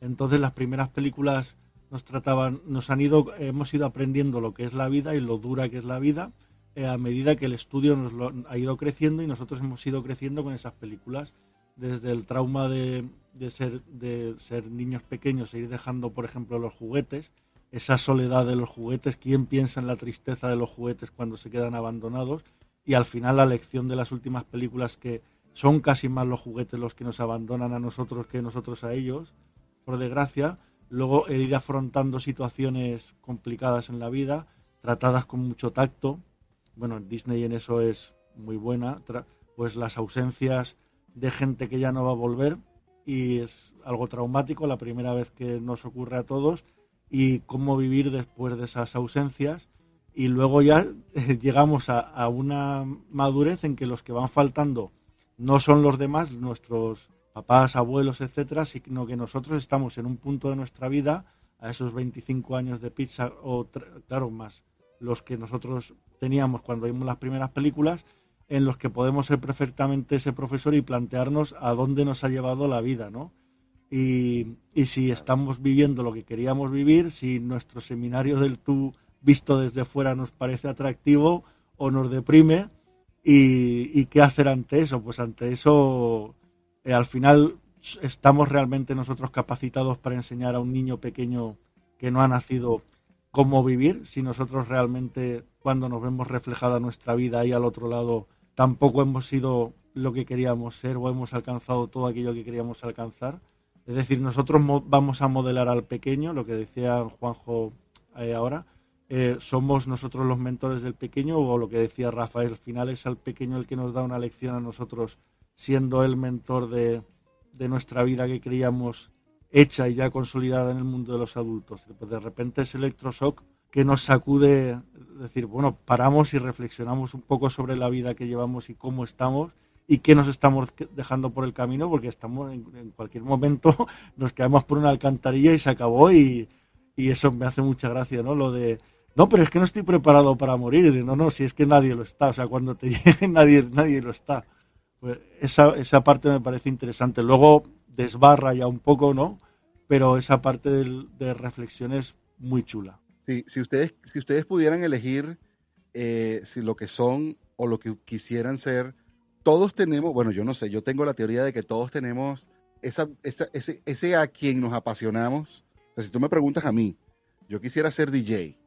Entonces las primeras películas nos trataban, nos han ido, hemos ido aprendiendo lo que es la vida y lo dura que es la vida eh, a medida que el estudio nos lo ha ido creciendo y nosotros hemos ido creciendo con esas películas. Desde el trauma de, de ser de ser niños pequeños e ir dejando por ejemplo los juguetes esa soledad de los juguetes quién piensa en la tristeza de los juguetes cuando se quedan abandonados y al final la lección de las últimas películas que son casi más los juguetes los que nos abandonan a nosotros que nosotros a ellos, por desgracia, luego el ir afrontando situaciones complicadas en la vida, tratadas con mucho tacto, bueno, Disney en eso es muy buena, pues las ausencias de gente que ya no va a volver y es algo traumático la primera vez que nos ocurre a todos y cómo vivir después de esas ausencias. Y luego ya eh, llegamos a, a una madurez en que los que van faltando no son los demás, nuestros papás, abuelos, etcétera, sino que nosotros estamos en un punto de nuestra vida, a esos 25 años de pizza, o claro, más los que nosotros teníamos cuando vimos las primeras películas, en los que podemos ser perfectamente ese profesor y plantearnos a dónde nos ha llevado la vida, ¿no? Y, y si estamos viviendo lo que queríamos vivir, si nuestro seminario del tú visto desde fuera nos parece atractivo o nos deprime, y, y qué hacer ante eso. Pues ante eso, eh, al final estamos realmente nosotros capacitados para enseñar a un niño pequeño que no ha nacido cómo vivir, si nosotros realmente cuando nos vemos reflejada nuestra vida ahí al otro lado tampoco hemos sido lo que queríamos ser o hemos alcanzado todo aquello que queríamos alcanzar. Es decir, nosotros mo- vamos a modelar al pequeño, lo que decía Juanjo eh, ahora, eh, somos nosotros los mentores del pequeño o lo que decía Rafael, al final es al pequeño el que nos da una lección a nosotros siendo el mentor de, nuestra vida que creíamos hecha y ya consolidada en el mundo de los adultos. Pues de repente es electroshock que nos sacude, decir, bueno, paramos y reflexionamos un poco sobre la vida que llevamos y cómo estamos y qué nos estamos dejando por el camino, porque estamos en, cualquier momento, nos quedamos por una alcantarilla y se acabó y, y, eso me hace mucha gracia, ¿no? Lo de, no, pero es que no estoy preparado para morir, y de, no, no, si es que nadie lo está, o sea, cuando te llegue nadie, nadie lo está. Pues esa, esa parte me parece interesante. Luego desbarra ya un poco, ¿no? Pero esa parte de, de reflexión es muy chula. Sí, si ustedes, si ustedes pudieran elegir eh, si lo que son o lo que quisieran ser, todos tenemos, bueno, yo no sé, yo tengo la teoría de que todos tenemos esa, ese, ese a quien nos apasionamos. O sea, si tú me preguntas a mí, yo quisiera ser DJ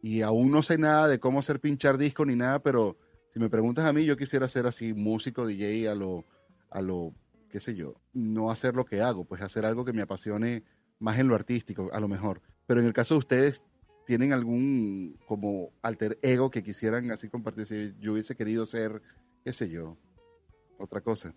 y aún no sé nada de cómo hacer pinchar disco ni nada, pero si me preguntas a mí, yo quisiera ser así músico, DJ a lo, a lo, qué sé yo, no hacer lo que hago, pues hacer algo que me apasione más en lo artístico, a lo mejor. Pero en el caso de ustedes, ¿tienen algún como alter ego que quisieran así compartir? Si yo hubiese querido ser, qué sé yo, otra cosa.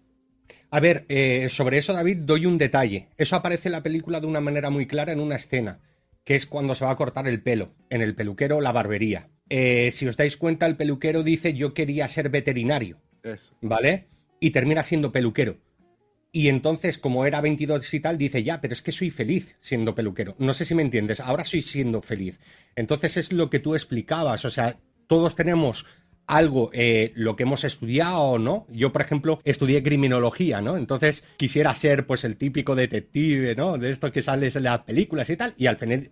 A ver, eh, sobre eso, David, doy un detalle. Eso aparece en la película de una manera muy clara en una escena, que es cuando se va a cortar el pelo, en el peluquero la barbería. Eh, si os dais cuenta, el peluquero dice yo quería ser veterinario. ¿Vale? Y termina siendo peluquero. Y entonces, como era 22 y tal, dice, ya, pero es que soy feliz siendo peluquero. No sé si me entiendes, ahora soy siendo feliz. Entonces es lo que tú explicabas, o sea, todos tenemos algo, eh, lo que hemos estudiado, ¿no? Yo, por ejemplo, estudié criminología, ¿no? Entonces quisiera ser, pues, el típico detective, ¿no? De esto que sales en las películas y tal, y al final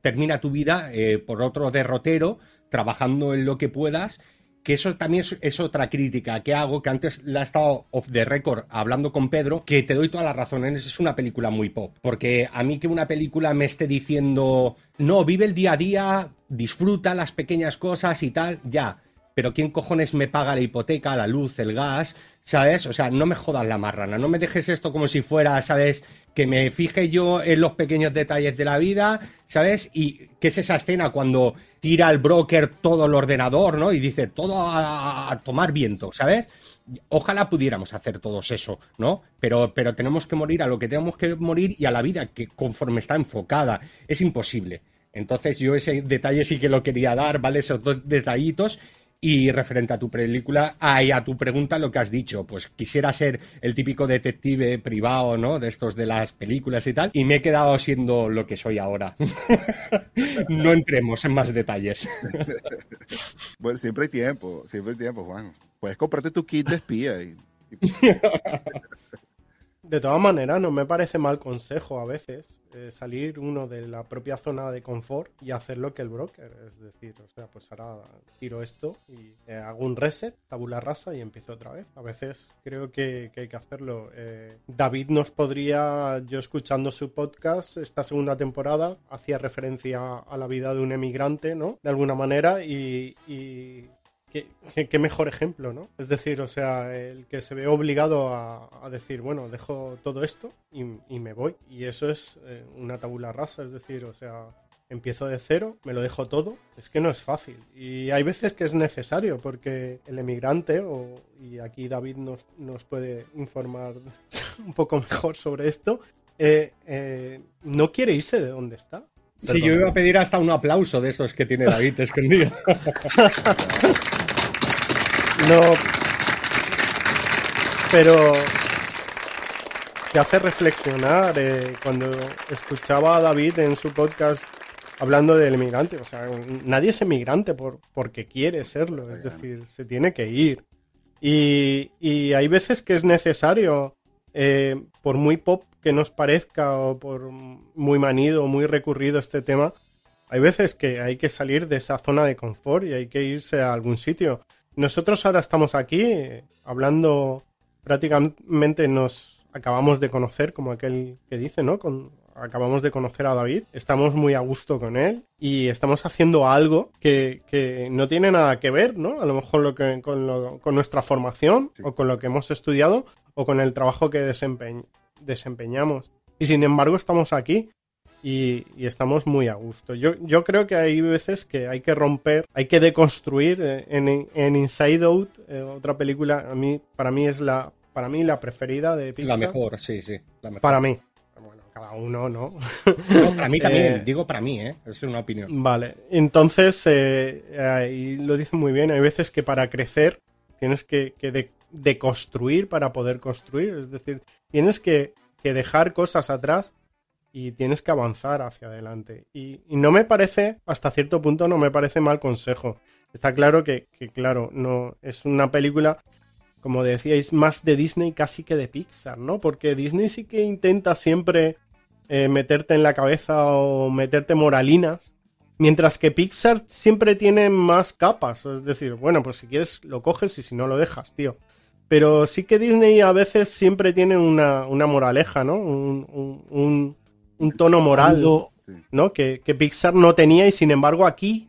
termina tu vida eh, por otro derrotero, trabajando en lo que puedas que eso también es, otra crítica que hago, que antes la he estado off the record hablando con Pedro, que te doy toda la razón, es una película muy pop, porque a mí que una película me esté diciendo, no, vive el día a día, disfruta las pequeñas cosas y tal, ya, pero ¿quién cojones me paga la hipoteca, la luz, el gas? ¿Sabes? O sea, no me jodas la marrana, no me dejes esto como si fuera, ¿sabes? Que me fije yo en los pequeños detalles de la vida, ¿sabes? Y qué es esa escena cuando tira el broker todo el ordenador, ¿no? Y dice todo a, tomar viento, ¿sabes? Ojalá pudiéramos hacer todos eso, ¿no? Pero, pero tenemos que morir a lo que tenemos que morir y a la vida que conforme está enfocada. Es imposible. Entonces yo ese detalle sí que lo quería dar, ¿vale? Esos dos detallitos y referente a tu película, y a tu pregunta, lo que has dicho, pues quisiera ser el típico detective privado, ¿no? De estos de las películas y tal, y me he quedado siendo lo que soy ahora. no entremos en más detalles. bueno, siempre hay tiempo, siempre hay tiempo, Juan. Puedes comprarte tu kit de espía y... De todas maneras, no me parece mal consejo a veces eh, salir uno de la propia zona de confort y hacer lo que el broker. Es decir, o sea, pues ahora tiro esto y eh, hago un reset, tabula rasa y empiezo otra vez. A veces creo que, hay que hacerlo. Eh, David nos podría, yo escuchando su podcast, esta segunda temporada, hacía referencia a la vida de un emigrante, ¿no? De alguna manera y qué, mejor ejemplo, ¿no? Es decir, o sea, el que se ve obligado a, decir, bueno, dejo todo esto y, me voy. Y eso es eh, una tabula rasa, es decir, o sea, empiezo de cero, me lo dejo todo. Es que no es fácil. Y hay veces que es necesario, porque el emigrante, o, y aquí David nos, nos puede informar un poco mejor sobre esto, eh, eh, no quiere irse de donde está. Sí, yo iba a pedir hasta un aplauso de esos que tiene David escondido. No. Pero te hace reflexionar eh, cuando escuchaba a David en su podcast hablando del emigrante. O sea, nadie es emigrante por, porque quiere serlo. Es decir, se tiene que ir. Y, y hay veces que es necesario, eh, por muy pop que nos parezca o por muy manido o muy recurrido este tema, hay veces que hay que salir de esa zona de confort y hay que irse a algún sitio. Nosotros ahora estamos aquí hablando, prácticamente nos acabamos de conocer, como aquel que dice, ¿no? Con, acabamos de conocer a David, estamos muy a gusto con él y estamos haciendo algo que, que no tiene nada que ver, ¿no? A lo mejor lo que, con, lo, con nuestra formación o con lo que hemos estudiado o con el trabajo que desempeñamos. Y sin embargo estamos aquí y, estamos muy a gusto. Yo, yo creo que hay veces que hay que romper, hay que deconstruir. Eh, en, Inside Out, eh, otra película, a mí, para mí es la, para mí la preferida de Pixar. La mejor, sí, sí. Para mí. Bueno, cada uno, ¿no? para mí también, eh, digo para mí, ¿eh? Es una opinión. Vale, entonces, eh, lo dice muy bien, hay veces que para crecer tienes que, deconstruir para poder construir, es decir, tienes que, dejar cosas atrás y tienes que avanzar hacia adelante. Y, no me parece, hasta cierto punto, no me parece mal consejo. Está claro que, claro, no es una película como decíais, más de Disney casi que de Pixar, ¿no? Porque Disney sí que intenta siempre eh, meterte en la cabeza o meterte moralinas, mientras que Pixar siempre tiene más capas. Es decir, bueno, pues si quieres lo coges y si no lo dejas, tío. Pero sí que Disney a veces siempre tiene una, moraleja, ¿no? Un, tono moral, ¿no? Que, Pixar no tenía y sin embargo aquí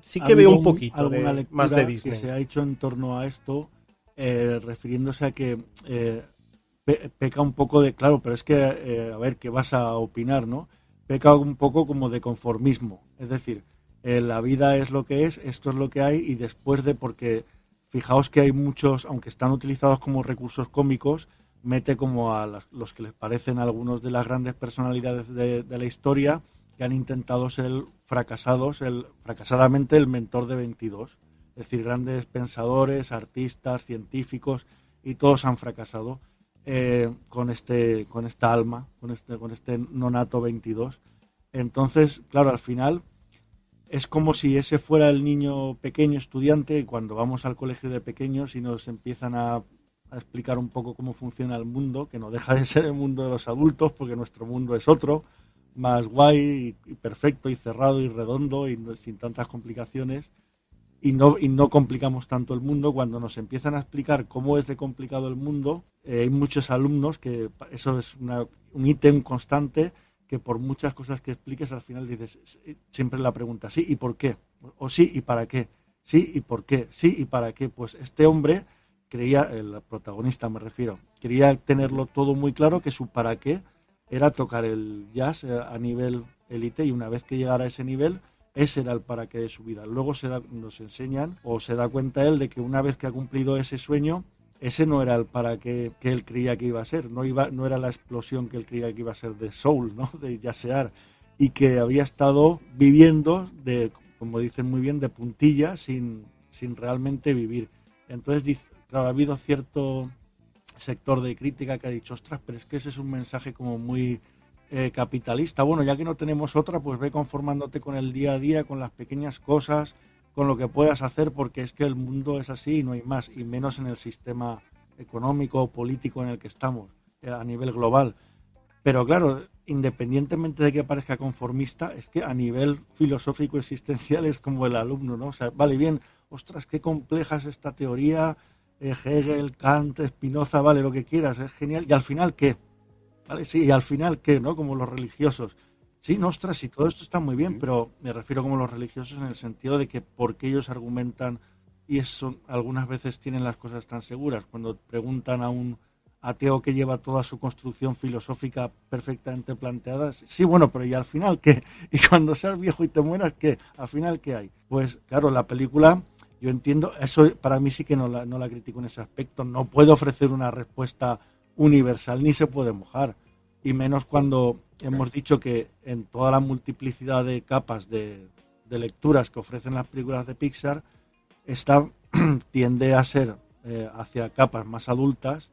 sí que veo un poquito más de Disney. Que se ha hecho en torno a esto eh, refiriéndose a que eh, peca un poco de, claro, pero es que, eh, a ver, ¿qué vas a opinar, no? Peca un poco como de conformismo, es decir, la vida es lo que es, esto es lo que hay y después de, porque fijaos que hay muchos, aunque están utilizados como recursos cómicos, mete como a los que les parecen algunos de las grandes personalidades de, la historia que han intentado ser fracasados, el, fracasadamente el mentor de 22 es decir, grandes pensadores, artistas, científicos, y todos han fracasado eh, con, este, con esta alma, con este, con este nonato 22. Entonces, claro, al final es como si ese fuera el niño pequeño estudiante, cuando vamos al colegio de pequeños y nos empiezan a, a explicar un poco cómo funciona el mundo, que no deja de ser el mundo de los adultos, porque nuestro mundo es otro, más guay y, perfecto y cerrado y redondo y sin tantas complicaciones. Y no, y no complicamos tanto el mundo. Cuando nos empiezan a explicar cómo es de complicado el mundo, eh, hay muchos alumnos que eso es un ítem constante que por muchas cosas que expliques al final dices siempre la pregunta sí y por qué o sí y para qué sí y por qué sí y para qué pues este hombre creía el protagonista me refiero quería tenerlo todo muy claro que su para qué era tocar el jazz eh, a nivel élite y una vez que llegara a ese nivel ese era el para qué de su vida. Luego se nos enseñan o se da cuenta él de que una vez que ha cumplido ese sueño, ese no era el para qué que él creía que iba a ser, no, iba, no era la explosión que él creía que iba a ser de soul, ¿no? de yasear, y que había estado viviendo, de, como dicen muy bien, de puntilla sin, sin realmente vivir. Entonces, claro, ha habido cierto sector de crítica que ha dicho, ostras, pero es que ese es un mensaje como muy eh, capitalista. Bueno, ya que no tenemos otra, pues ve conformándote con el día a día, con las pequeñas cosas, con lo que puedas hacer, porque es que el mundo es así y no hay más, y menos en el sistema económico o político en el que estamos, eh, a nivel global. Pero claro, independientemente de que parezca conformista, es que a nivel filosófico existencial es como el alumno, ¿no? O sea, vale bien, ostras, qué compleja es esta teoría, Hegel, Kant, Spinoza, vale, lo que quieras, es genial. Y al final, ¿qué? ¿Vale? Sí, y al final, ¿qué? ¿No? Como los religiosos. Sí, no, ostras, y todo esto está muy bien, pero me refiero como los religiosos en el sentido de que porque ellos argumentan y eso algunas veces tienen las cosas tan seguras. Cuando preguntan a un ateo que lleva toda su construcción filosófica perfectamente planteada, sí, bueno, pero ¿y al final qué? Y cuando seas viejo y te mueras, ¿qué? ¿Al final qué hay? Pues claro, la película, yo entiendo, eso para mí sí que no la, no la critico en ese aspecto, no puedo ofrecer una respuesta universal ni se puede mojar. Y menos cuando hemos dicho que en toda la multiplicidad de capas de, lecturas que ofrecen las películas de Pixar, esta tiende a ser eh, hacia capas más adultas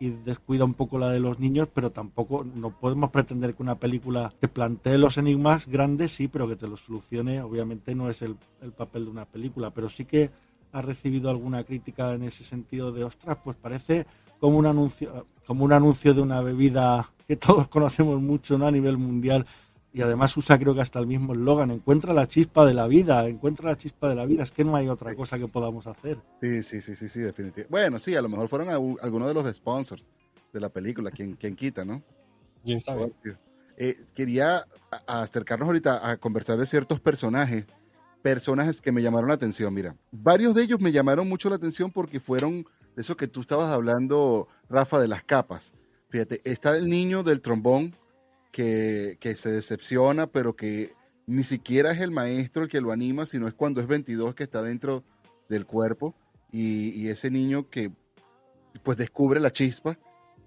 y descuida un poco la de los niños, pero tampoco no podemos pretender que una película te plantee los enigmas grandes, sí, pero que te los solucione. Obviamente no es el, el papel de una película, pero sí que ha recibido alguna crítica en ese sentido de, ostras, pues parece como un anuncio, como un anuncio de una bebida que todos conocemos mucho ¿no? a nivel mundial y además usa creo que hasta el mismo eslogan, encuentra la chispa de la vida, encuentra la chispa de la vida, es que no hay otra cosa que podamos hacer. Sí, sí, sí, sí, sí, definitivamente. Bueno, sí, a lo mejor fueron algunos de los sponsors de la película, quien, quien quita, ¿no? ¿Quién sabe? Eh, quería acercarnos ahorita a conversar de ciertos personajes, personajes que me llamaron la atención, mira, varios de ellos me llamaron mucho la atención porque fueron eso que tú estabas hablando, Rafa, de las capas. Fíjate, está el niño del trombón que, se decepciona, pero que ni siquiera es el maestro el que lo anima, sino es cuando es 22 que está dentro del cuerpo y, ese niño que pues descubre la chispa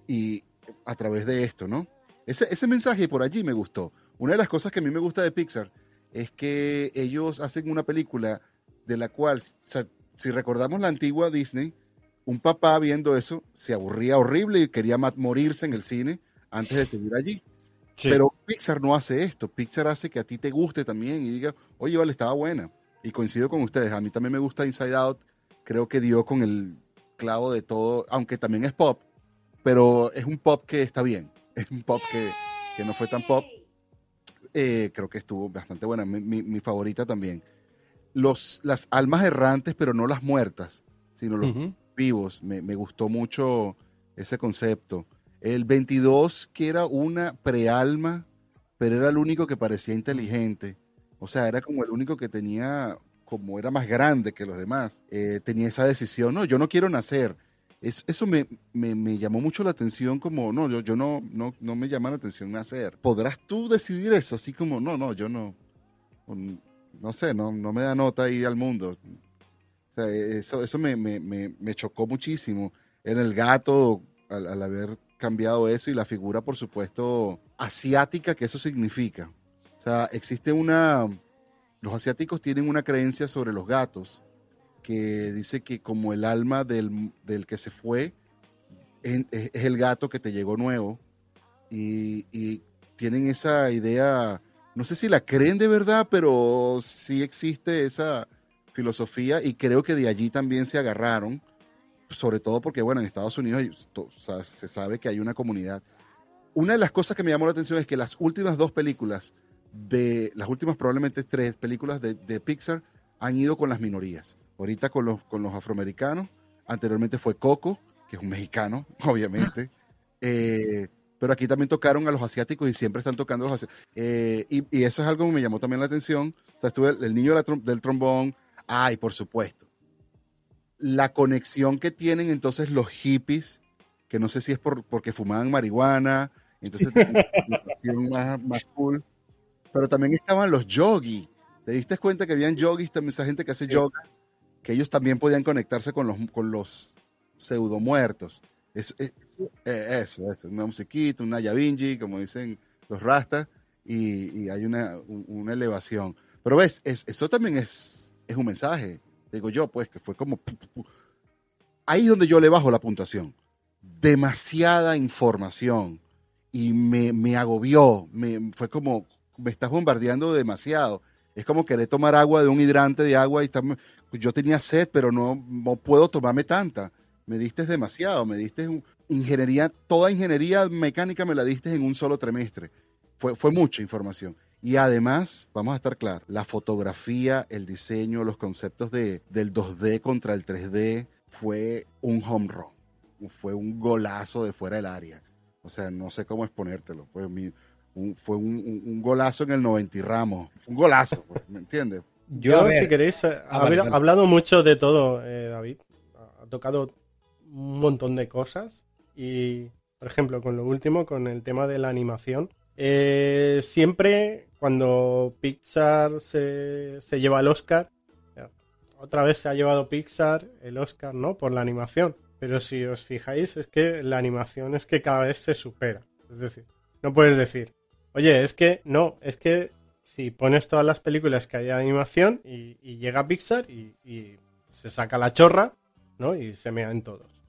y a través de esto, ¿no? ese, mensaje por allí me gustó. Una de las cosas que a mí me gusta de Pixar es que ellos hacen una película de la cual, si recordamos la antigua Disney, un papá viendo eso se aburría horrible y quería morirse en el cine antes de seguir allí. Pero Pixar no hace esto. Pixar hace que a ti te guste también y diga, oye, vale, estaba buena. Y coincido con ustedes. A mí también me gusta Inside Out. Creo que dio con el clavo de todo, aunque también es pop, pero es un pop que está bien. Es un pop que, que no fue tan pop. Eh, creo que estuvo bastante buena. Mi, mi, favorita también. Los, las almas errantes, pero no las muertas, sino los vivos. Me, me gustó mucho ese concepto. El 22, que era una prealma, pero era el único que parecía inteligente. O sea, era como el único que tenía, como era más grande que los demás, eh, tenía esa decisión, no, yo no quiero nacer. eso me, me, llamó mucho la atención, como, no, yo, yo no, no, no me llama la atención nacer. ¿Podrás tú decidir eso? Así como, no, no, yo no, no sé, no, no me da nota ahí al mundo. O sea, eso, eso me, me, chocó muchísimo. En el gato, al haber cambiado eso y la figura, por supuesto, asiática que eso significa. O sea, existe una... Los asiáticos tienen una creencia sobre los gatos que dice que como el alma del, que se fue es, el gato que te llegó nuevo y, y, tienen esa idea, no sé si la creen de verdad, pero sí existe esa filosofía y creo que de allí también se agarraron sobre todo porque, bueno, en Estados Unidos se sabe que hay una comunidad. Una de las cosas que me llamó la atención es que las últimas dos películas, de las últimas probablemente tres películas de, Pixar, han ido con las minorías. Ahorita con los, con los afroamericanos, anteriormente fue Coco, que es un mexicano, obviamente. Eh, pero aquí también tocaron a los asiáticos y siempre están tocando a los asiáticos. Eh, y, eso es algo que me llamó también la atención. O sea, estuve el, niño del trombón. Ay, por supuesto la conexión que tienen entonces los hippies, que no sé si es por, porque fumaban marihuana, entonces más, más cool, pero también estaban los yogis. ¿Te diste cuenta que habían yogis, también esa gente que hace yoga, que ellos también podían conectarse con los, con los pseudo muertos? Es, eh, eso, eso, una musiquita, una yavinji, como dicen los rastas, y, hay una, una, elevación. Pero ves, eso también es, es un mensaje digo yo, pues, que fue como... Ahí es donde yo le bajo la puntuación. Demasiada información y me, me agobió, me, fue como, me estás bombardeando demasiado. Es como querer tomar agua de un hidrante de agua y yo tenía sed, pero no, no puedo tomarme tanta. Me diste demasiado, me diste ingeniería, toda ingeniería mecánica me la diste en un solo trimestre. Fue, fue mucha información. Y además, vamos a estar claros, la fotografía, el diseño, los conceptos de, del 2D contra el 3D fue un home run, fue un golazo de fuera del área. O sea, no sé cómo exponértelo. Fue, fue un, golazo en el 90 y ramos. Un golazo, pues, ¿me entiendes? Yo, si queréis, ha ah, hablado mucho de todo, eh, David. Ha tocado un montón de cosas. Y, por ejemplo, con lo último, con el tema de la animación. Eh, siempre cuando Pixar se, lleva el Oscar, otra vez se ha llevado Pixar el Oscar, ¿no? Por la animación. Pero si os fijáis, es que la animación es que cada vez se supera. Es decir, no puedes decir, oye, es que no, es que si pones todas las películas que hay de animación y, llega Pixar y, se saca la chorra, ¿no? Y se mea en todos.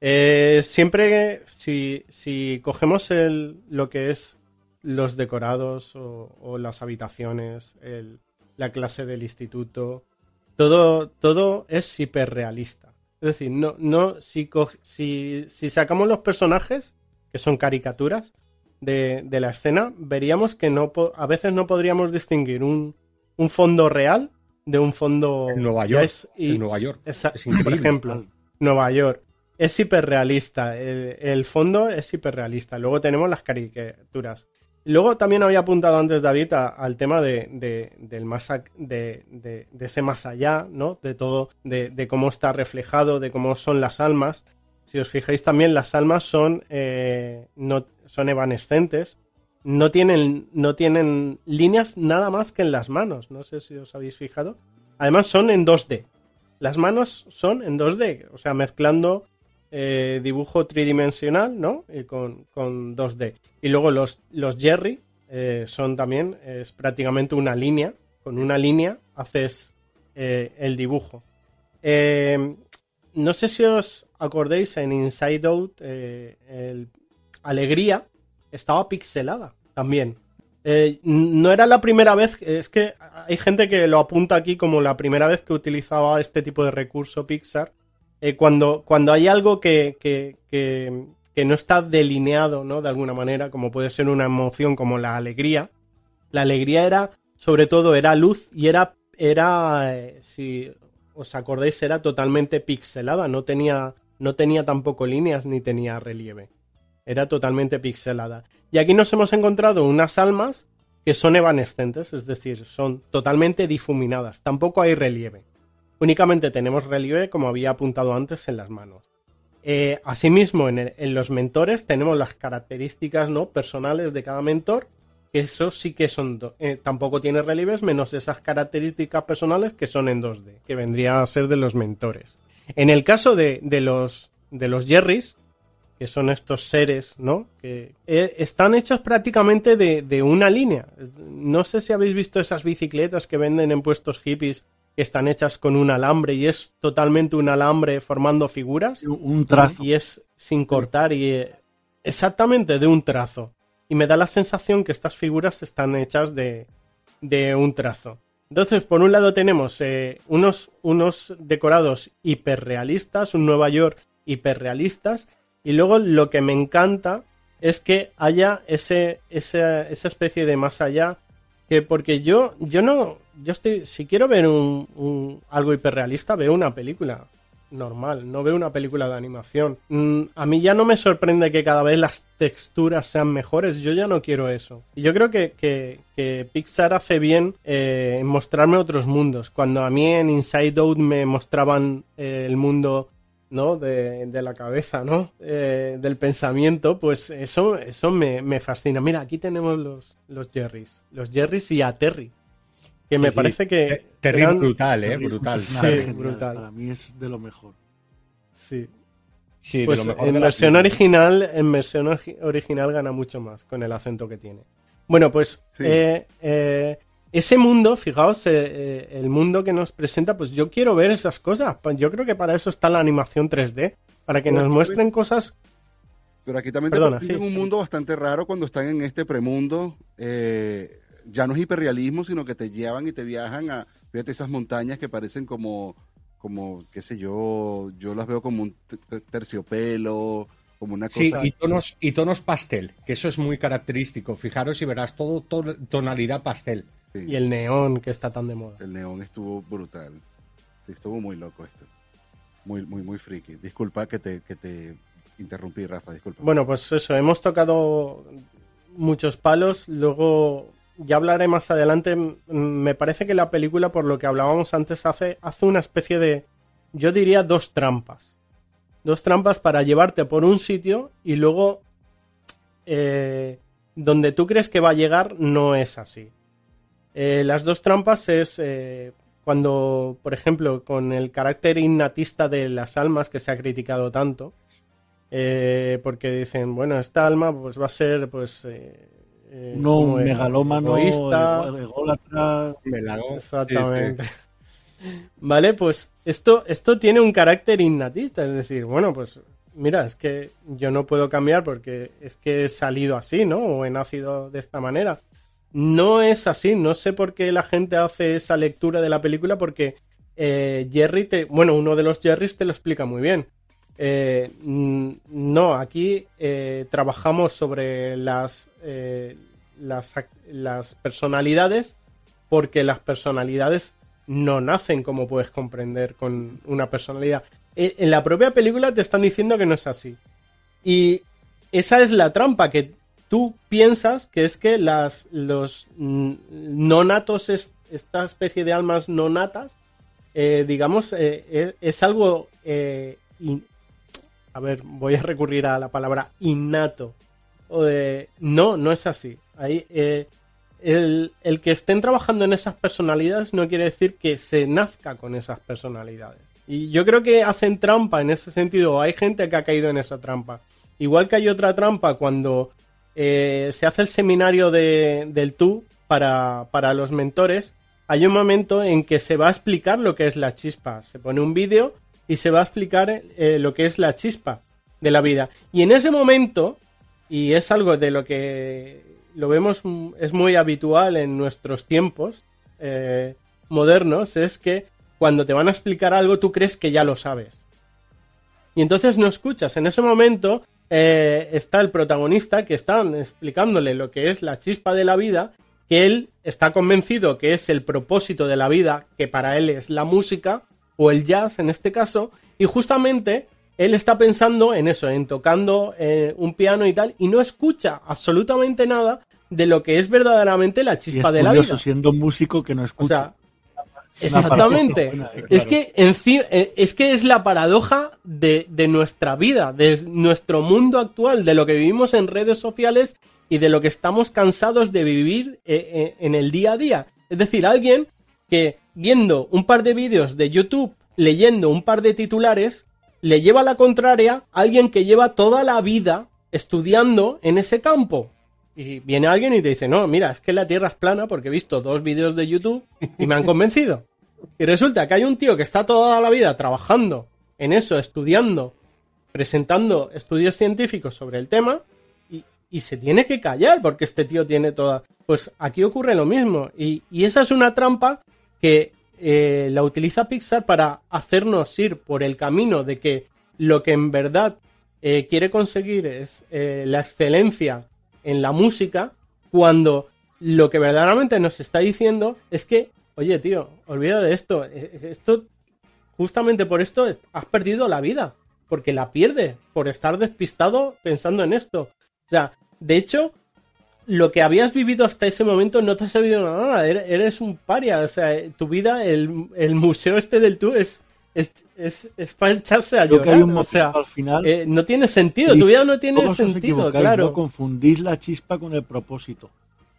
Eh, siempre, si, si cogemos el, lo que es los decorados o, las habitaciones, la clase del instituto, todo, todo es hiperrealista. Es decir, no, no, si, si, sacamos los personajes, que son caricaturas de, la escena, veríamos que no, a veces no podríamos distinguir un, fondo real de un fondo... En Nueva York. en Nueva York. por ejemplo, Nueva York. Es hiperrealista. El, el fondo es hiperrealista. Luego tenemos las caricaturas. Luego también había apuntado antes David al tema de, del más, de, ese más allá, ¿no? De todo, de, cómo está reflejado, de cómo son las almas. Si os fijáis también, las almas son, eh, no, son evanescentes. No tienen, no tienen líneas nada más que en las manos. No sé si os habéis fijado. Además son en 2D. Las manos son en 2D. O sea, mezclando eh, dibujo tridimensional, ¿no? Y con, con 2D. Y luego los, los Jerry eh, son también, es prácticamente una línea. Con una línea haces eh, el dibujo. No sé si os acordéis en Inside Out, el Alegría estaba pixelada también. No era la primera vez, es que hay gente que lo apunta aquí como la primera vez que utilizaba este tipo de recurso Pixar. Eh, cuando, cuando hay algo que, que, no está delineado, ¿no? De alguna manera, como puede ser una emoción como la alegría. La alegría era, sobre todo, era luz y era, era, eh, si os acordáis, era totalmente pixelada. No tenía, no tenía tampoco líneas ni tenía relieve. Era totalmente pixelada. Y aquí nos hemos encontrado unas almas que son evanescentes, es decir, son totalmente difuminadas. Tampoco hay relieve. Únicamente tenemos relieve, como había apuntado antes, en las manos. Eh, asimismo, en, los mentores tenemos las características ¿no? personales de cada mentor, eso sí que son. eh, tampoco tiene relieves, menos esas características personales que son en 2D, que vendría a ser de los mentores. En el caso de, de los, de los Jerrys, que son estos seres, ¿no? Que eh, están hechos prácticamente de, de una línea. No sé si habéis visto esas bicicletas que venden en puestos hippies que están hechas con un alambre y es totalmente un alambre formando figuras Un trazo. y es sin cortar y eh, exactamente de un trazo. Y me da la sensación que estas figuras están hechas de, de un trazo. Entonces, por un lado tenemos eh, unos, unos decorados hiperrealistas, un Nueva York hiperrealistas, y luego lo que me encanta es que haya ese, ese- esa especie de más allá, que porque yo, yo no, yo estoy, si quiero ver un, algo hiperrealista, veo una película normal, no veo una película de animación. Mm, a mí ya no me sorprende que cada vez las texturas sean mejores, yo ya no quiero eso. Y yo creo que, que- que Pixar hace bien eh, en mostrarme otros mundos. Cuando a mí en Inside Out me mostraban eh, el mundo ¿no? De, de la cabeza, ¿no? Eh, del pensamiento, pues eso, eso me, me fascina. Mira, aquí tenemos los, los Jerrys. Los Jerrys y a Terry. Que me Sí, parece que. Te- Terry eran- brutal, eh, brutal. Sí, brutal. Para mí es de lo mejor. Sí. Sí, de Pues lo mejor en versión original, en versión original gana mucho más con el acento que tiene. Bueno, pues Sí. eh, eh, ese mundo, fijaos, eh, eh, el mundo que nos presenta, pues yo quiero ver esas cosas. Pues Yo creo que para eso está la animación 3D, para que Pero nos muestren cosas. Pero aquí también te Perdona, presentan sí. un mundo bastante raro cuando están en este premundo. eh, ya no es hiperrealismo, sino que te llevan y te viajan a, fíjate, esas montañas que parecen como, como, qué sé yo, yo las veo como un te- te- terciopelo, como una Sí, cosa. y tonos, y tonos pastel, que eso es muy característico. Fijaros y verás todo, to- tonalidad pastel. Sí. Y el neón que está tan de moda. El neón estuvo brutal. Sí, estuvo muy loco esto. Muy, muy, muy friki. Disculpa que te, que te interrumpí, Rafa, disculpa. Bueno, pues eso, hemos tocado muchos palos. Luego, ya hablaré más adelante. Me parece que la película, por lo que hablábamos antes, hace, hace una especie de, yo diría, dos trampas. Dos trampas para llevarte por un sitio y luego eh, donde tú crees que va a llegar no es así. Eh, las dos trampas es eh, cuando, por ejemplo, con el carácter innatista de las almas que se ha criticado tanto, eh, porque dicen, bueno, esta alma pues va a ser pues eh, eh, como un megalómano, egoísta, ego- ególatra. Melano. Exactamente. Vale, pues esto, esto tiene un carácter innatista, es decir, bueno, pues mira, es que yo no puedo cambiar porque es que he salido así, ¿no? O he nacido de esta manera. No es así, no sé por qué la gente hace esa lectura de la película porque eh, Jerry te, bueno, uno de los Jerrys te lo explica muy bien. Eh, no, aquí eh, trabajamos sobre las, las personalidades porque las personalidades no nacen como puedes comprender con una personalidad. E- En la propia película te están diciendo que no es así. Y esa es la trampa que tú piensas que es que las los mm, no natos es- esta especie de almas no natas eh, digamos eh, es, es algo eh, a ver voy a recurrir a la palabra innato no no es así ahí eh, el, el que estén trabajando en esas personalidades no quiere decir que se nazca con esas personalidades Y yo creo que hacen trampa en ese sentido. Hay gente que ha caído en esa trampa. Igual que hay otra trampa cuando eh, se hace el seminario de, del tú para, para los mentores. Hay un momento en que se va a explicar lo que es la chispa. Se pone un vídeo y se va a explicar eh, lo que es la chispa de la vida. Y en ese momento, y es algo de lo que lo vemos, es muy habitual en nuestros tiempos eh, modernos, es que cuando te van a explicar algo tú crees que ya lo sabes. Y entonces no escuchas. En ese momento eh, está el protagonista que está explicándole lo que es la chispa de la vida, que él está convencido que es el propósito de la vida, que para él es la música, o el jazz en este caso, y justamente él está pensando en eso, en tocando eh, un piano y tal, y no escucha absolutamente nada de lo que es verdaderamente la chispa de la vida. siendo músico que no escucha. Exactamente. Es que eh, es que es la paradoja de, de, nuestra vida, de nuestro mundo actual, de lo que vivimos en redes sociales y de lo que estamos cansados de vivir eh, en el día a día. Es decir, alguien que viendo un par de vídeos de YouTube, leyendo un par de titulares, le lleva la contraria a alguien que lleva toda la vida estudiando en ese campo. Y viene alguien y te dice, no, mira, es que la Tierra es plana porque he visto dos vídeos de YouTube y me han convencido. Y resulta que hay un tío que está toda la vida trabajando en eso, estudiando, presentando estudios científicos sobre el tema y, y se tiene que callar porque este tío tiene toda... Pues aquí ocurre lo mismo y, y esa es una trampa que eh, la utiliza Pixar para hacernos ir por el camino de que lo que en verdad eh, quiere conseguir es eh, la excelencia en la música, cuando lo que verdaderamente nos está diciendo es que, oye tío, olvida de esto, esto, justamente por esto has perdido la vida, porque la pierdes por estar despistado pensando en esto. O sea, de hecho, lo que habías vivido hasta ese momento no te ha servido nada, eres un paria, o sea, tu vida, el, museo este del tú es, es, para echarse a llorar, o sea, al final, eh, no tiene sentido, tu vida no tiene sentido, claro. No confundís la chispa con el propósito.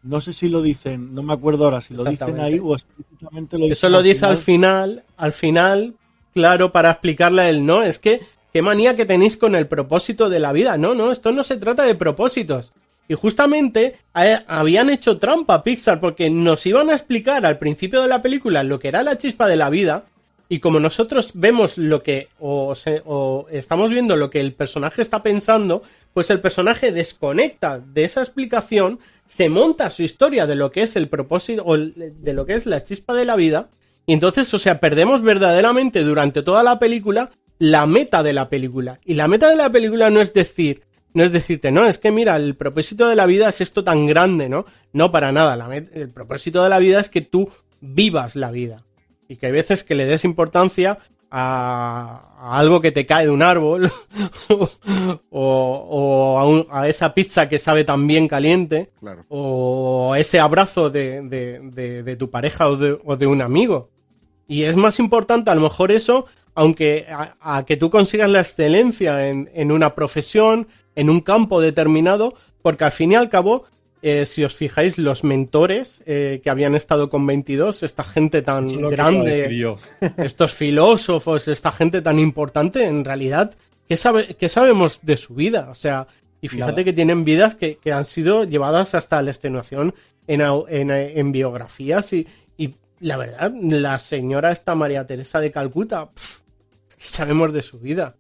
No sé si lo dicen, no me acuerdo ahora si lo dicen ahí o explícitamente lo dicen. Eso lo dice al final, al final, claro, para explicarle a él, no, es que qué manía que tenéis con el propósito de la vida. No, no, esto no se trata de propósitos. Y justamente eh, habían hecho trampa Pixar porque nos iban a explicar al principio de la película lo que era la chispa de la vida y como nosotros vemos lo que o, o, estamos viendo lo que el personaje está pensando, pues el personaje desconecta de esa explicación, se monta su historia de lo que es el propósito o de lo que es la chispa de la vida y entonces, o sea, perdemos verdaderamente durante toda la película la meta de la película. Y la meta de la película no es decir, no es decirte, no, es que mira, el propósito de la vida es esto tan grande, ¿no? No, para nada. el propósito de la vida es que tú vivas la vida. Y que hay veces que le des importancia a, algo que te cae de un árbol o, a, esa pizza que sabe tan bien caliente o a ese abrazo de, tu pareja o, de, un amigo. Y es más importante a lo mejor eso, aunque a, que tú consigas la excelencia en, en una profesión, en un campo determinado, porque al fin y al cabo, eh, si os fijáis, los mentores eh, que habían estado con 22, esta gente tan grande, estos filósofos, esta gente tan importante, en realidad, ¿qué, sabe, qué sabemos de su vida? O sea, y fíjate que tienen vidas que, han sido llevadas hasta la extenuación en, en, biografías y, y, la verdad, la señora esta María Teresa de Calcuta, ¿qué sabemos de su vida?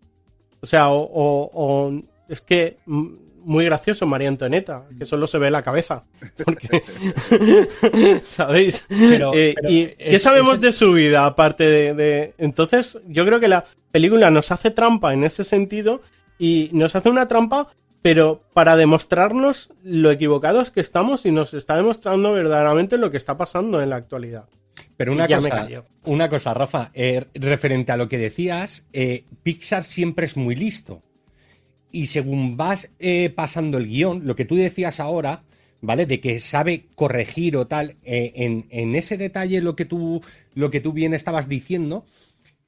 O sea, o es que mm, muy gracioso María Antonieta, que solo se ve la cabeza. Porque, ¿sabéis? Eh, ¿Y qué sabemos de su vida aparte de, Entonces, yo creo que la película nos hace trampa en ese sentido y nos hace una trampa, pero para demostrarnos lo equivocados que estamos y nos está demostrando verdaderamente lo que está pasando en la actualidad. Pero una cosa, una cosa, Rafa, eh, referente a lo que decías, eh, Pixar siempre es muy listo y según vas eh, pasando el guion, lo que tú decías ahora, ¿vale? De que sabe corregir o tal, eh, en, ese detalle lo que, tú, lo que tú bien estabas diciendo,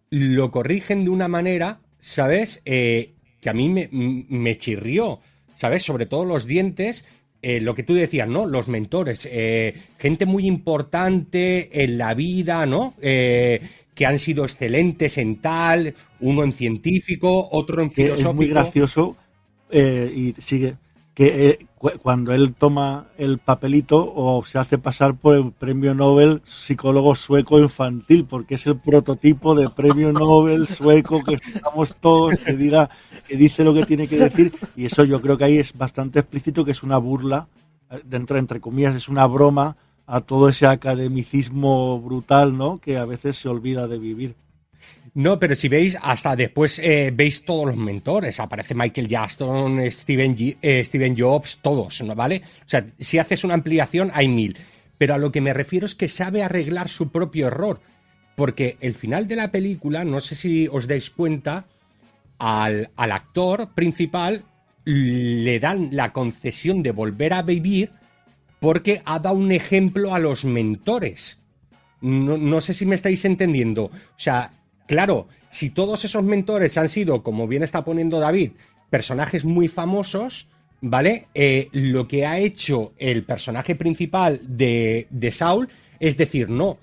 lo corrigen de una manera, ¿sabes? Eh, que a mí me, chirrió, ¿sabes? Sobre todo los dientes, lo que tú decías, ¿no? Los mentores, gente muy importante en la vida, ¿no? Que han sido excelentes en tal, uno en científico, otro en filosófico. Es muy gracioso eh, y sigue que eh, cuando él toma el papelito o se hace pasar por el premio Nobel psicólogo sueco infantil, porque es el prototipo de premio Nobel sueco que estamos todos, que diga, que dice lo que tiene que decir, y eso yo creo que ahí es bastante explícito que es una burla, eh, dentro, entre comillas, es una broma a todo ese academicismo brutal, ¿no? Que a veces se olvida de vivir. No, pero si veis, hasta después eh, veis todos los mentores. Aparece Michael Steven, eh, Steven Jobs, todos, ¿no? ¿vale? O sea, si haces una ampliación, hay mil. Pero a lo que me refiero es que sabe arreglar su propio error. Porque el final de la película, no sé si os dais cuenta, al, al actor principal le dan la concesión de volver a vivir porque ha dado un ejemplo a los mentores. No, no, sé si me estáis entendiendo. O sea, Claro, si todos esos mentores han sido, como bien está poniendo David, personajes muy famosos, ¿vale? Eh, lo que ha hecho el personaje principal de, Saul es decir, no,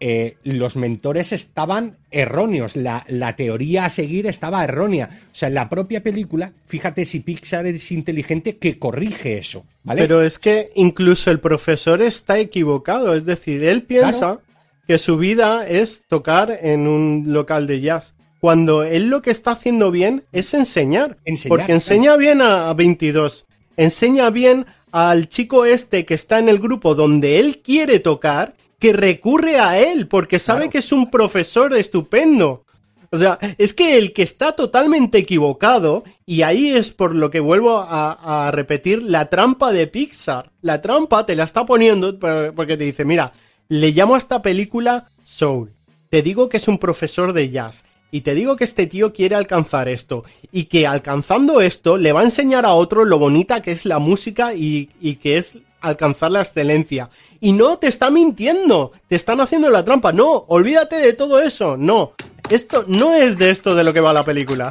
eh, los mentores estaban erróneos, la, la, teoría a seguir estaba errónea. O sea, en la propia película, fíjate si Pixar es inteligente que corrige eso, ¿vale? Pero es que incluso el profesor está equivocado, es decir, él piensa que su vida es tocar en un local de jazz. Cuando él lo que está haciendo bien es enseñar. porque enseña bien a, 22. Enseña bien al chico este que está en el grupo donde él quiere tocar, que recurre a él, porque sabe que es un profesor estupendo. O sea, es que el que está totalmente equivocado, y ahí es por lo que vuelvo a, a, repetir, la trampa de Pixar. La trampa te la está poniendo porque te dice, mira, le llamo a esta película Soul. Te digo que es un profesor de jazz. Y te digo que este tío quiere alcanzar esto. Y que alcanzando esto le va a enseñar a otro lo bonita que es la música y, que es alcanzar la excelencia. Y no te está mintiendo. Te están haciendo la trampa. No, olvídate de todo eso. No. Esto no es de esto de lo que va la película.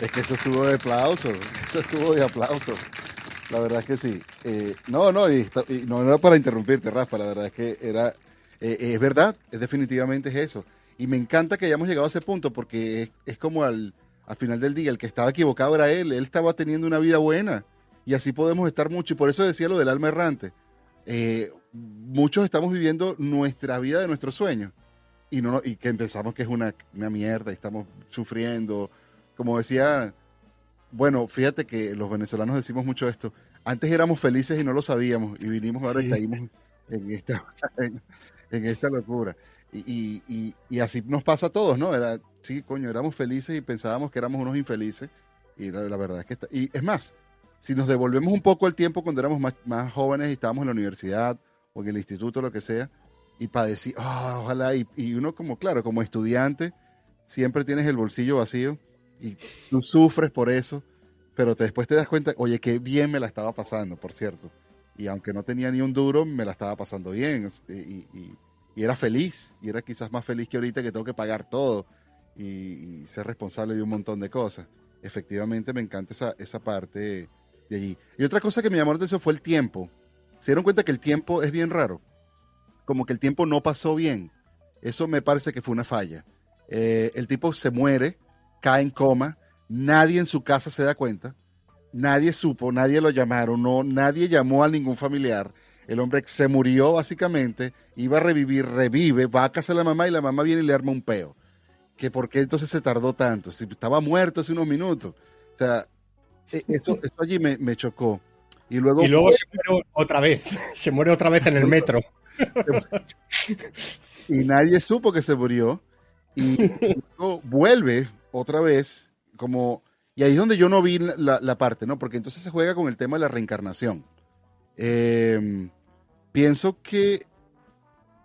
Es que eso estuvo de aplauso. Eso estuvo de aplauso. La verdad es que sí. Eh, no, no, y, no era para interrumpirte, Rafa, la verdad es que era, eh, es verdad, es definitivamente es eso. Y me encanta que hayamos llegado a ese punto porque es, como al, al, final del día, el que estaba equivocado era él, él estaba teniendo una vida buena y así podemos estar mucho. Y por eso decía lo del alma errante. Eh, muchos estamos viviendo nuestra vida de nuestros sueños y, no, y que pensamos que es una, una mierda y estamos sufriendo. Como decía bueno, fíjate que los venezolanos decimos mucho esto. Antes éramos felices y no lo sabíamos y vinimos ahora y caímos en esta, en, esta locura. Y, así nos pasa a todos, ¿no? Era, sí, coño, éramos felices y pensábamos que éramos unos infelices. Y la, verdad es que está, y es más, si nos devolvemos un poco el tiempo cuando éramos más, jóvenes y estábamos en la universidad o en el instituto, lo que sea, y padecí, oh, ojalá, y, y, uno como, claro, como estudiante, siempre tienes el bolsillo vacío y tú sufres por eso, pero después te das cuenta, oye, qué bien me la estaba pasando, por cierto. Y aunque no tenía ni un duro, me la estaba pasando bien este, y, era feliz, y era quizás más feliz que ahorita que tengo que pagar todo y, ser responsable de un montón de cosas. Efectivamente, me encanta esa, esa parte Y otra cosa que me llamó la atención fue el tiempo. Se dieron cuenta que el tiempo es bien raro. Como que el tiempo no pasó bien. Eso me parece que fue una falla. Eh, el tipo se muere cae en coma, nadie en su casa se da cuenta, nadie supo, nadie lo llamaron, no, nadie llamó a ningún familiar. El hombre se murió básicamente, iba a revivir, revive, va a casa de la mamá y la mamá viene y le arma un peo. Que por qué entonces se tardó tanto, si estaba muerto hace unos minutos. O sea, eso, eso allí me, chocó. Y luego, y luego se muere otra vez, se muere otra vez en el metro. y nadie supo que se murió. Y luego vuelve otra vez, como, y ahí es donde yo no vi la, parte, ¿no? Porque entonces se juega con el tema de la reencarnación. Em, pienso que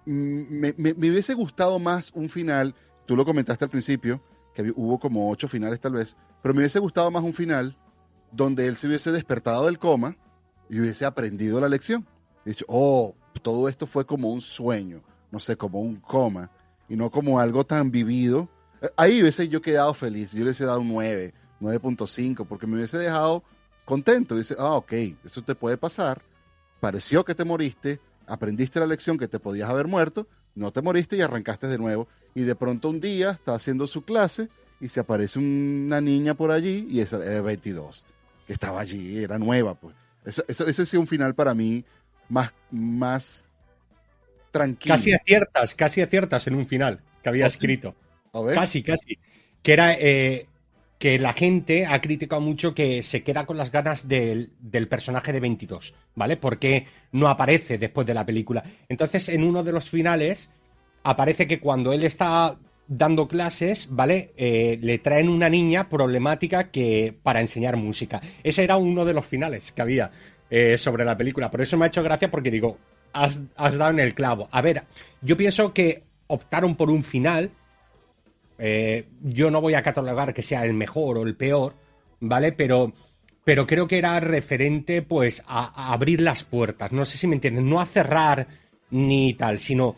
me, hubiese gustado más un final, tú lo comentaste al principio, que hubo como ocho finales tal vez, pero me hubiese gustado más un final donde él se hubiese despertado del coma y hubiese aprendido la lección. dicho, oh, todo esto fue como un sueño, no sé, como un coma, y no como algo tan vivido Ahí hubiese yo quedado feliz, yo le hubiese dado un 9, 9.5, porque me hubiese dejado contento. Dice, ah, ok, eso te puede pasar. Pareció que te moriste, aprendiste la lección que te podías haber muerto, no te moriste y arrancaste de nuevo. Y de pronto un día está haciendo su clase y se aparece una niña por allí y es 22, que estaba allí, era nueva, pues. Eso, eso, ese sí un final para mí más, más tranquilo. Casi aciertas, casi aciertas en un final que había ¿Ah, escrito. Casi, casi. Que era eh, que la gente ha criticado mucho que se queda con las ganas del, del, personaje de 22, ¿vale? Porque no aparece después de la película. Entonces, en uno de los finales, aparece que cuando él está dando clases, ¿vale? Eh, le traen una niña problemática que para enseñar música. Ese era uno de los finales que había eh, sobre la película. Por eso me ha hecho gracia porque digo, has, dado en el clavo. A ver, yo pienso que optaron por un final. Eh, yo no voy a catalogar que sea el mejor o el peor, ¿vale? Pero, pero creo que era referente, pues, a, abrir las puertas. No sé si me entienden. No a cerrar ni tal, sino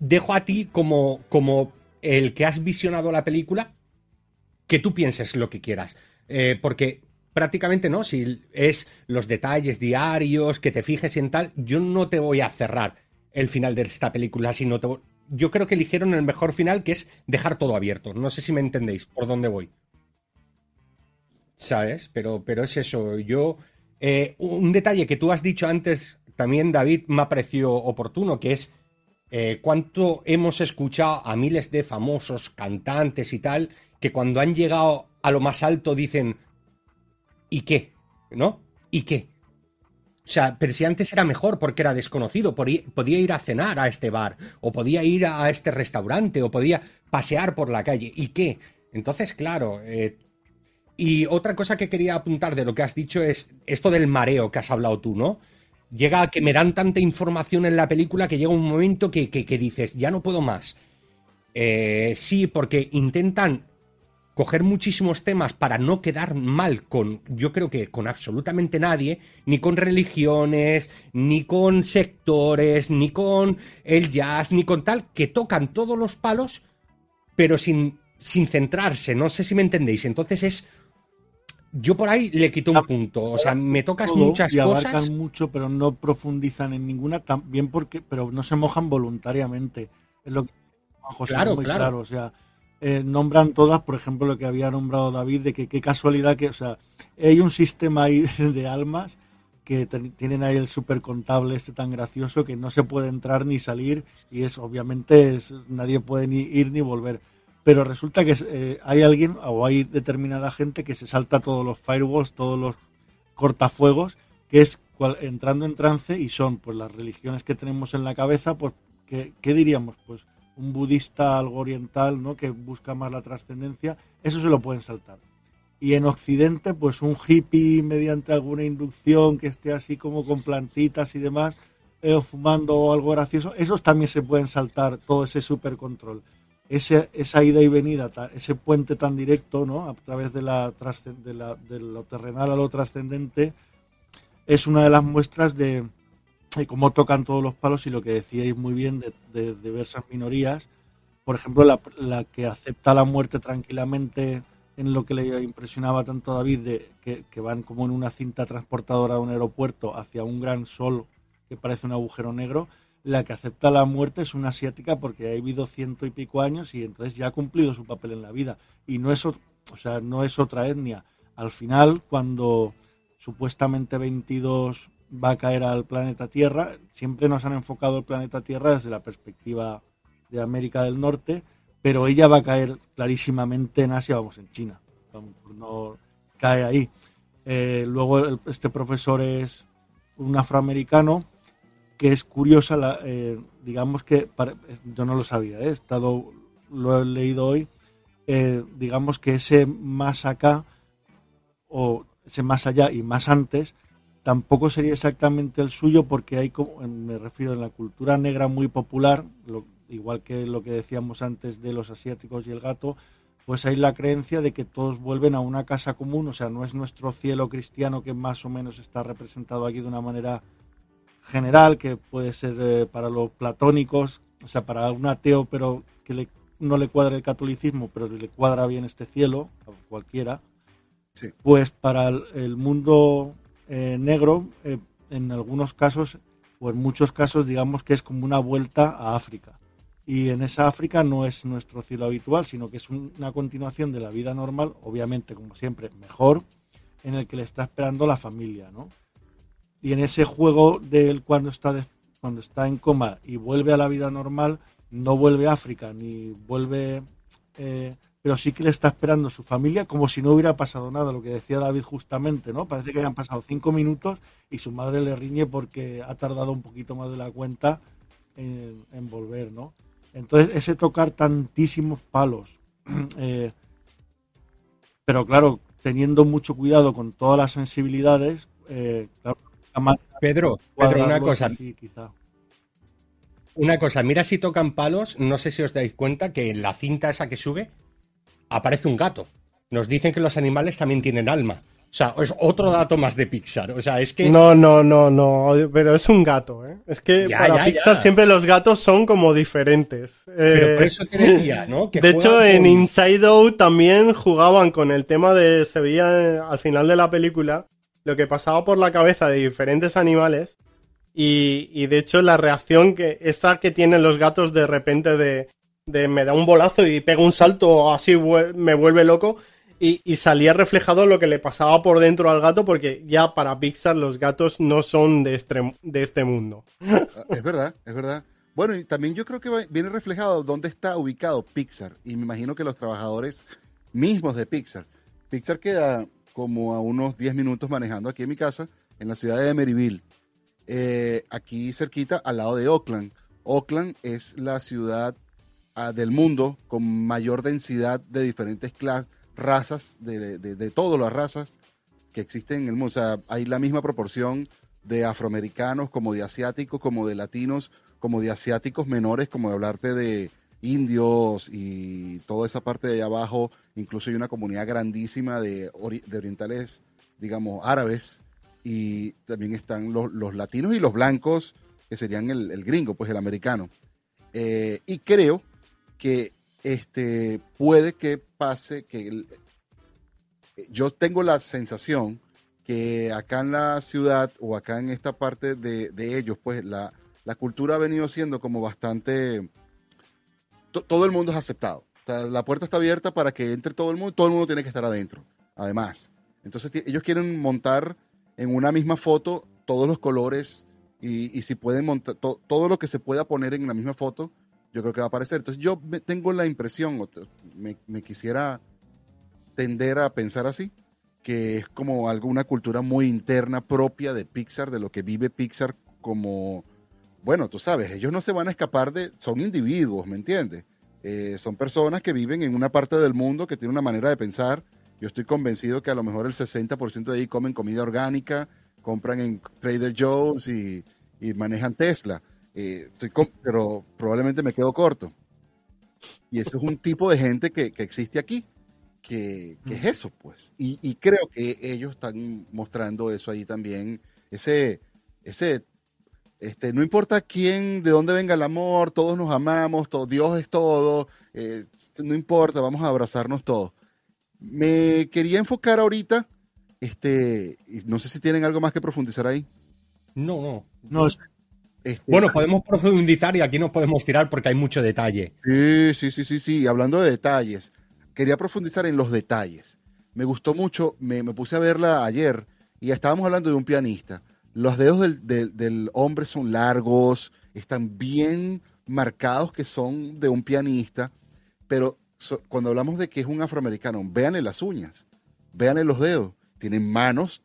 dejo a ti como, como el que has visionado la película, que tú pienses lo que quieras. Eh, porque prácticamente no, si es los detalles diarios, que te fijes en tal, yo no te voy a cerrar el final de esta película, sino te... yo creo que eligieron el mejor final, que es dejar todo abierto. No sé si me entendéis por dónde voy. ¿Sabes? Pero, pero es eso. Yo. Eh, un detalle que tú has dicho antes, también, David, me ha parecido oportuno, que es eh, cuánto hemos escuchado a miles de famosos cantantes y tal, que cuando han llegado a lo más alto dicen, ¿y qué? ¿No? ¿Y qué? O sea, pero si antes era mejor porque era desconocido, podía ir a cenar a este bar, o podía ir a este restaurante, o podía pasear por la calle. ¿Y qué? Entonces, claro. Eh, y otra cosa que quería apuntar de lo que has dicho es esto del mareo que has hablado tú, ¿no? Llega a que me dan tanta información en la película que llega un momento que, dices, ya no puedo más. Eh, sí, porque intentan coger muchísimos temas para no quedar mal con, yo creo que con absolutamente nadie, ni con religiones, ni con sectores, ni con el jazz, ni con tal, que tocan todos los palos, pero sin, sin centrarse, no sé si me entendéis. Entonces es yo por ahí le quito un punto. O sea, me tocas muchas y abarcan mucho, pero no profundizan en ninguna, también porque, pero no se mojan voluntariamente. Es lo que José claro, muy claro. O sea, eh, nombran todas, por ejemplo, lo que había nombrado David, de que qué casualidad que, o sea, hay un sistema ahí de almas que tienen ahí el super contable este tan gracioso que no se puede entrar ni salir y es obviamente es, nadie puede ni ir ni volver pero resulta que eh, hay alguien o hay determinada gente que se salta todos los firewalls, todos los cortafuegos, que es entrando en trance y son pues las religiones que tenemos en la cabeza, pues ¿qué, diríamos? Pues un budista algo oriental, ¿no? Que busca más la trascendencia, eso se lo pueden saltar. Y en Occidente, pues un hippie mediante alguna inducción que esté así como con plantitas y demás, eh, fumando algo gracioso, esos también se pueden saltar todo ese super control esa ida y venida, ese puente tan directo, ¿no? A través de, la, de, lo terrenal a lo trascendente, es una de las muestras de, cómo tocan todos los palos y lo que decíais muy bien de, diversas minorías. Por ejemplo, la, que acepta la muerte tranquilamente en lo que le impresionaba tanto a David, de que, que van como en una cinta transportadora de un aeropuerto hacia un gran sol que parece un agujero negro, la que acepta la muerte es una asiática porque ha vivido ciento y pico años y entonces ya ha cumplido su papel en la vida. Y no es, o sea, no es otra etnia. Al final, cuando supuestamente 22 va a caer al planeta Tierra, siempre nos han enfocado el planeta Tierra desde la perspectiva de América del Norte, pero ella va a caer clarísimamente en Asia, vamos, en China. no cae ahí. Eh, luego este profesor es un afroamericano que es curiosa, la, eh, digamos que yo no lo sabía, ¿eh? he estado, lo he leído hoy, eh, digamos que ese más acá o ese más allá y más antes tampoco sería exactamente el suyo porque hay, como, me refiero en la cultura negra muy popular, igual que lo que decíamos antes de los asiáticos y el gato, pues hay la creencia de que todos vuelven a una casa común, o sea, no es nuestro cielo cristiano que más o menos está representado aquí de una manera general que puede ser eh, para los platónicos, o sea, para un ateo, pero que no le cuadra el catolicismo, pero le cuadra bien este cielo, a cualquiera, pues para el, mundo eh, negro, eh, en algunos casos, o en muchos casos, digamos que es como una vuelta a África. Y en esa África no es nuestro cielo habitual, sino que es una continuación de la vida normal, obviamente, como siempre, mejor, en el que le está esperando la familia, ¿no? Y en ese juego del cuando está, cuando está en coma y vuelve a la vida normal, no vuelve a África, ni vuelve... Eh, pero sí que le está esperando su familia como si no hubiera pasado nada, lo que decía David justamente, ¿no? Parece que hayan pasado cinco minutos y su madre le riñe porque ha tardado un poquito más de la cuenta en, volver, ¿no? Entonces, ese tocar tantísimos palos, eh, pero claro, teniendo mucho cuidado con todas las sensibilidades, eh, Pedro, Pedro, una cosa. Una cosa, mira si tocan palos, no sé si os dais cuenta que en la cinta esa que sube aparece un gato. Nos dicen que los animales también tienen alma. O sea, es otro dato más de Pixar. O sea, es que. No, no, no, no. Pero es un gato, ¿eh? Es que para Pixar siempre los gatos son como diferentes. Pero por eh, eso te decía, ¿no? de hecho, en Inside Out también jugaban con el tema de. Se veía eh, al final de la película lo que pasaba por la cabeza de diferentes animales. Y, de hecho, la reacción que. Esta que tienen los gatos de repente de de me da un bolazo y pega un salto así me vuelve loco y, salía reflejado lo que le pasaba por dentro al gato porque ya para Pixar los gatos no son de este, de este mundo. Ah, es verdad, es verdad. Bueno, y también yo creo que viene reflejado dónde está ubicado Pixar y me imagino que los trabajadores mismos de Pixar. Pixar queda como a unos 10 minutos manejando aquí en mi casa, en la ciudad de Emeryville, eh, aquí cerquita al lado de Oakland. Oakland es la ciudad del mundo con mayor densidad de diferentes razas, de, de, todas las razas que existen en el mundo. O sea, hay la misma proporción de afroamericanos como de asiáticos, como de latinos, como de asiáticos menores, como de hablarte de indios y toda esa parte de allá abajo. Incluso hay una comunidad grandísima de, de orientales, digamos, árabes. Y también están los, latinos y los blancos, que serían el, gringo, pues el americano. Eh, y creo que este, puede que pase que yo tengo la sensación que acá en la ciudad o acá en esta parte de, ellos, pues la, cultura ha venido siendo como bastante... todo el mundo es aceptado. la puerta está abierta para que entre todo el mundo, todo el mundo tiene que estar adentro, además. Entonces ellos quieren montar en una misma foto todos los colores y, si pueden montar todo lo que se pueda poner en la misma foto, yo creo que va a aparecer. Entonces yo tengo la impresión, me, quisiera tender a pensar así, que es como alguna cultura muy interna propia de Pixar, de lo que vive Pixar como, bueno, tú sabes, ellos no se van a escapar de, son individuos, ¿me entiendes? Eh, son personas que viven en una parte del mundo que tiene una manera de pensar. Yo estoy convencido que a lo mejor el 60% de ahí comen comida orgánica, compran en Trader Joe's y, y manejan Tesla. Eh, estoy pero probablemente me quedo corto. Y eso es un tipo de gente que, existe aquí, que, es eso, pues. Y, creo que ellos están mostrando eso ahí también, ese, ese, este, no importa quién, de dónde venga el amor, todos nos amamos, todo, Dios es todo, eh, no importa, vamos a abrazarnos todos. Me quería enfocar ahorita, este, no sé si tienen algo más que profundizar ahí. No, no. No, este, bueno, podemos profundizar y aquí nos podemos tirar porque hay mucho detalle. Sí, sí, sí, sí, sí. Hablando de detalles, quería profundizar en los detalles. Me gustó mucho, me, puse a verla ayer y estábamos hablando de un pianista. Los dedos del, hombre son largos, están bien marcados que son de un pianista, pero cuando hablamos de que es un afroamericano, véanle las uñas, véanle los dedos, tienen manos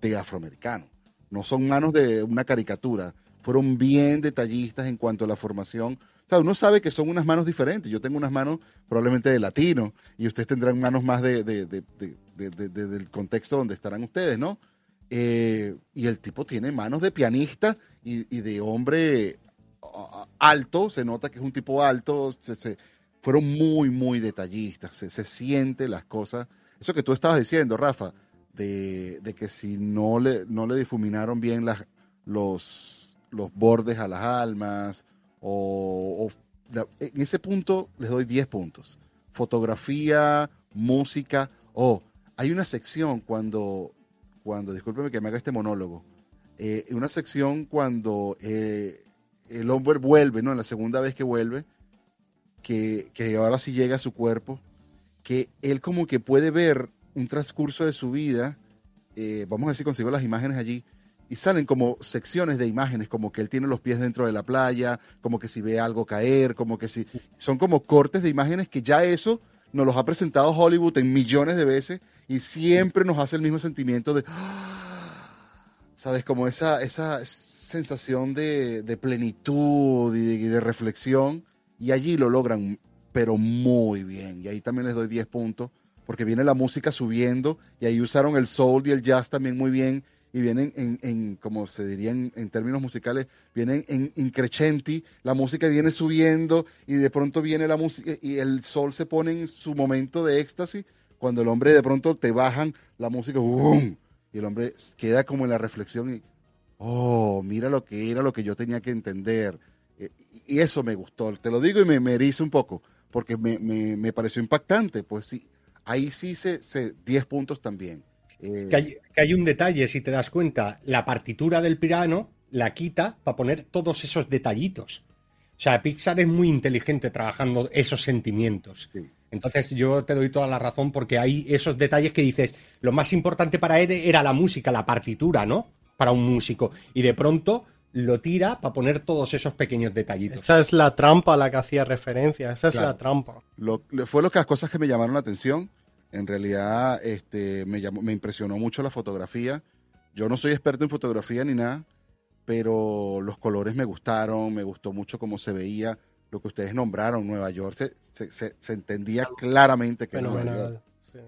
de afroamericano, no son manos de una caricatura fueron bien detallistas en cuanto a la formación. O sea, uno sabe que son unas manos diferentes. Yo tengo unas manos probablemente de latino y ustedes tendrán manos más de, del contexto donde estarán ustedes, ¿no? Eh, y el tipo tiene manos de pianista y, de hombre alto, se nota que es un tipo alto, se, fueron muy, muy detallistas, se, se siente las cosas. Eso que tú estabas diciendo, Rafa, de, que si no le, no le difuminaron bien las, los, los bordes a las almas, o, en ese punto les doy 10 puntos. Fotografía, música, o hay una sección cuando, cuando, discúlpeme que me haga este monólogo, eh, una sección cuando eh, el hombre vuelve, ¿no? En la segunda vez que vuelve, que, que ahora sí llega a su cuerpo, que él como que puede ver un transcurso de su vida, eh, vamos a decir, consigo las imágenes allí, y salen como secciones de imágenes, como que él tiene los pies dentro de la playa, como que si ve algo caer, como que si... Son como cortes de imágenes que ya eso nos los ha presentado Hollywood en millones de veces y siempre nos hace el mismo sentimiento de... ¿Sabes? Como esa, esa sensación de, de plenitud y de, reflexión. Y allí lo logran, pero muy bien. Y ahí también les doy 10 puntos porque viene la música subiendo y ahí usaron el soul y el jazz también muy bien y vienen en, en como se diría en, en, términos musicales, vienen en increcenti, la música viene subiendo y de pronto viene la música y el sol se pone en su momento de éxtasis, cuando el hombre de pronto te bajan la música, ¡bum! y el hombre queda como en la reflexión y, oh, mira lo que era lo que yo tenía que entender. Y eso me gustó, te lo digo y me, me erizo un poco, porque me, me, me pareció impactante, pues sí, ahí sí se, se 10 puntos también. Eh... Que, hay, que, hay, un detalle, si te das cuenta, la partitura del piano la quita para poner todos esos detallitos. O sea, Pixar es muy inteligente trabajando esos sentimientos. Sí. Entonces yo te doy toda la razón porque hay esos detalles que dices, lo más importante para él era la música, la partitura, ¿no? Para un músico. Y de pronto lo tira para poner todos esos pequeños detallitos. Esa es la trampa a la que hacía referencia, esa es claro. la trampa. Lo, fue lo que las cosas que me llamaron la atención. En realidad este, me, llamó, me impresionó mucho la fotografía. Yo no soy experto en fotografía ni nada, pero los colores me gustaron, me gustó mucho cómo se veía lo que ustedes nombraron, Nueva York, se, se, se, se entendía claramente que era Nueva York. Sí.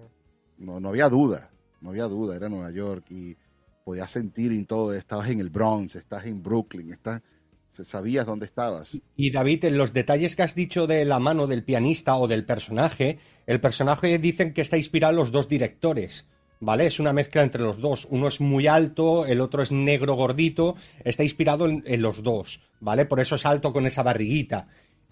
No, no había duda, no había duda, era Nueva York y podías sentir en todo, estabas en el Bronx, estás en Brooklyn, estás, sabías dónde estabas. Y David, en los detalles que has dicho de la mano del pianista o del personaje, el personaje dicen que está inspirado en los dos directores. ¿Vale? Es una mezcla entre los dos. Uno es muy alto, el otro es negro gordito. Está inspirado en, en los dos, ¿vale? Por eso es alto con esa barriguita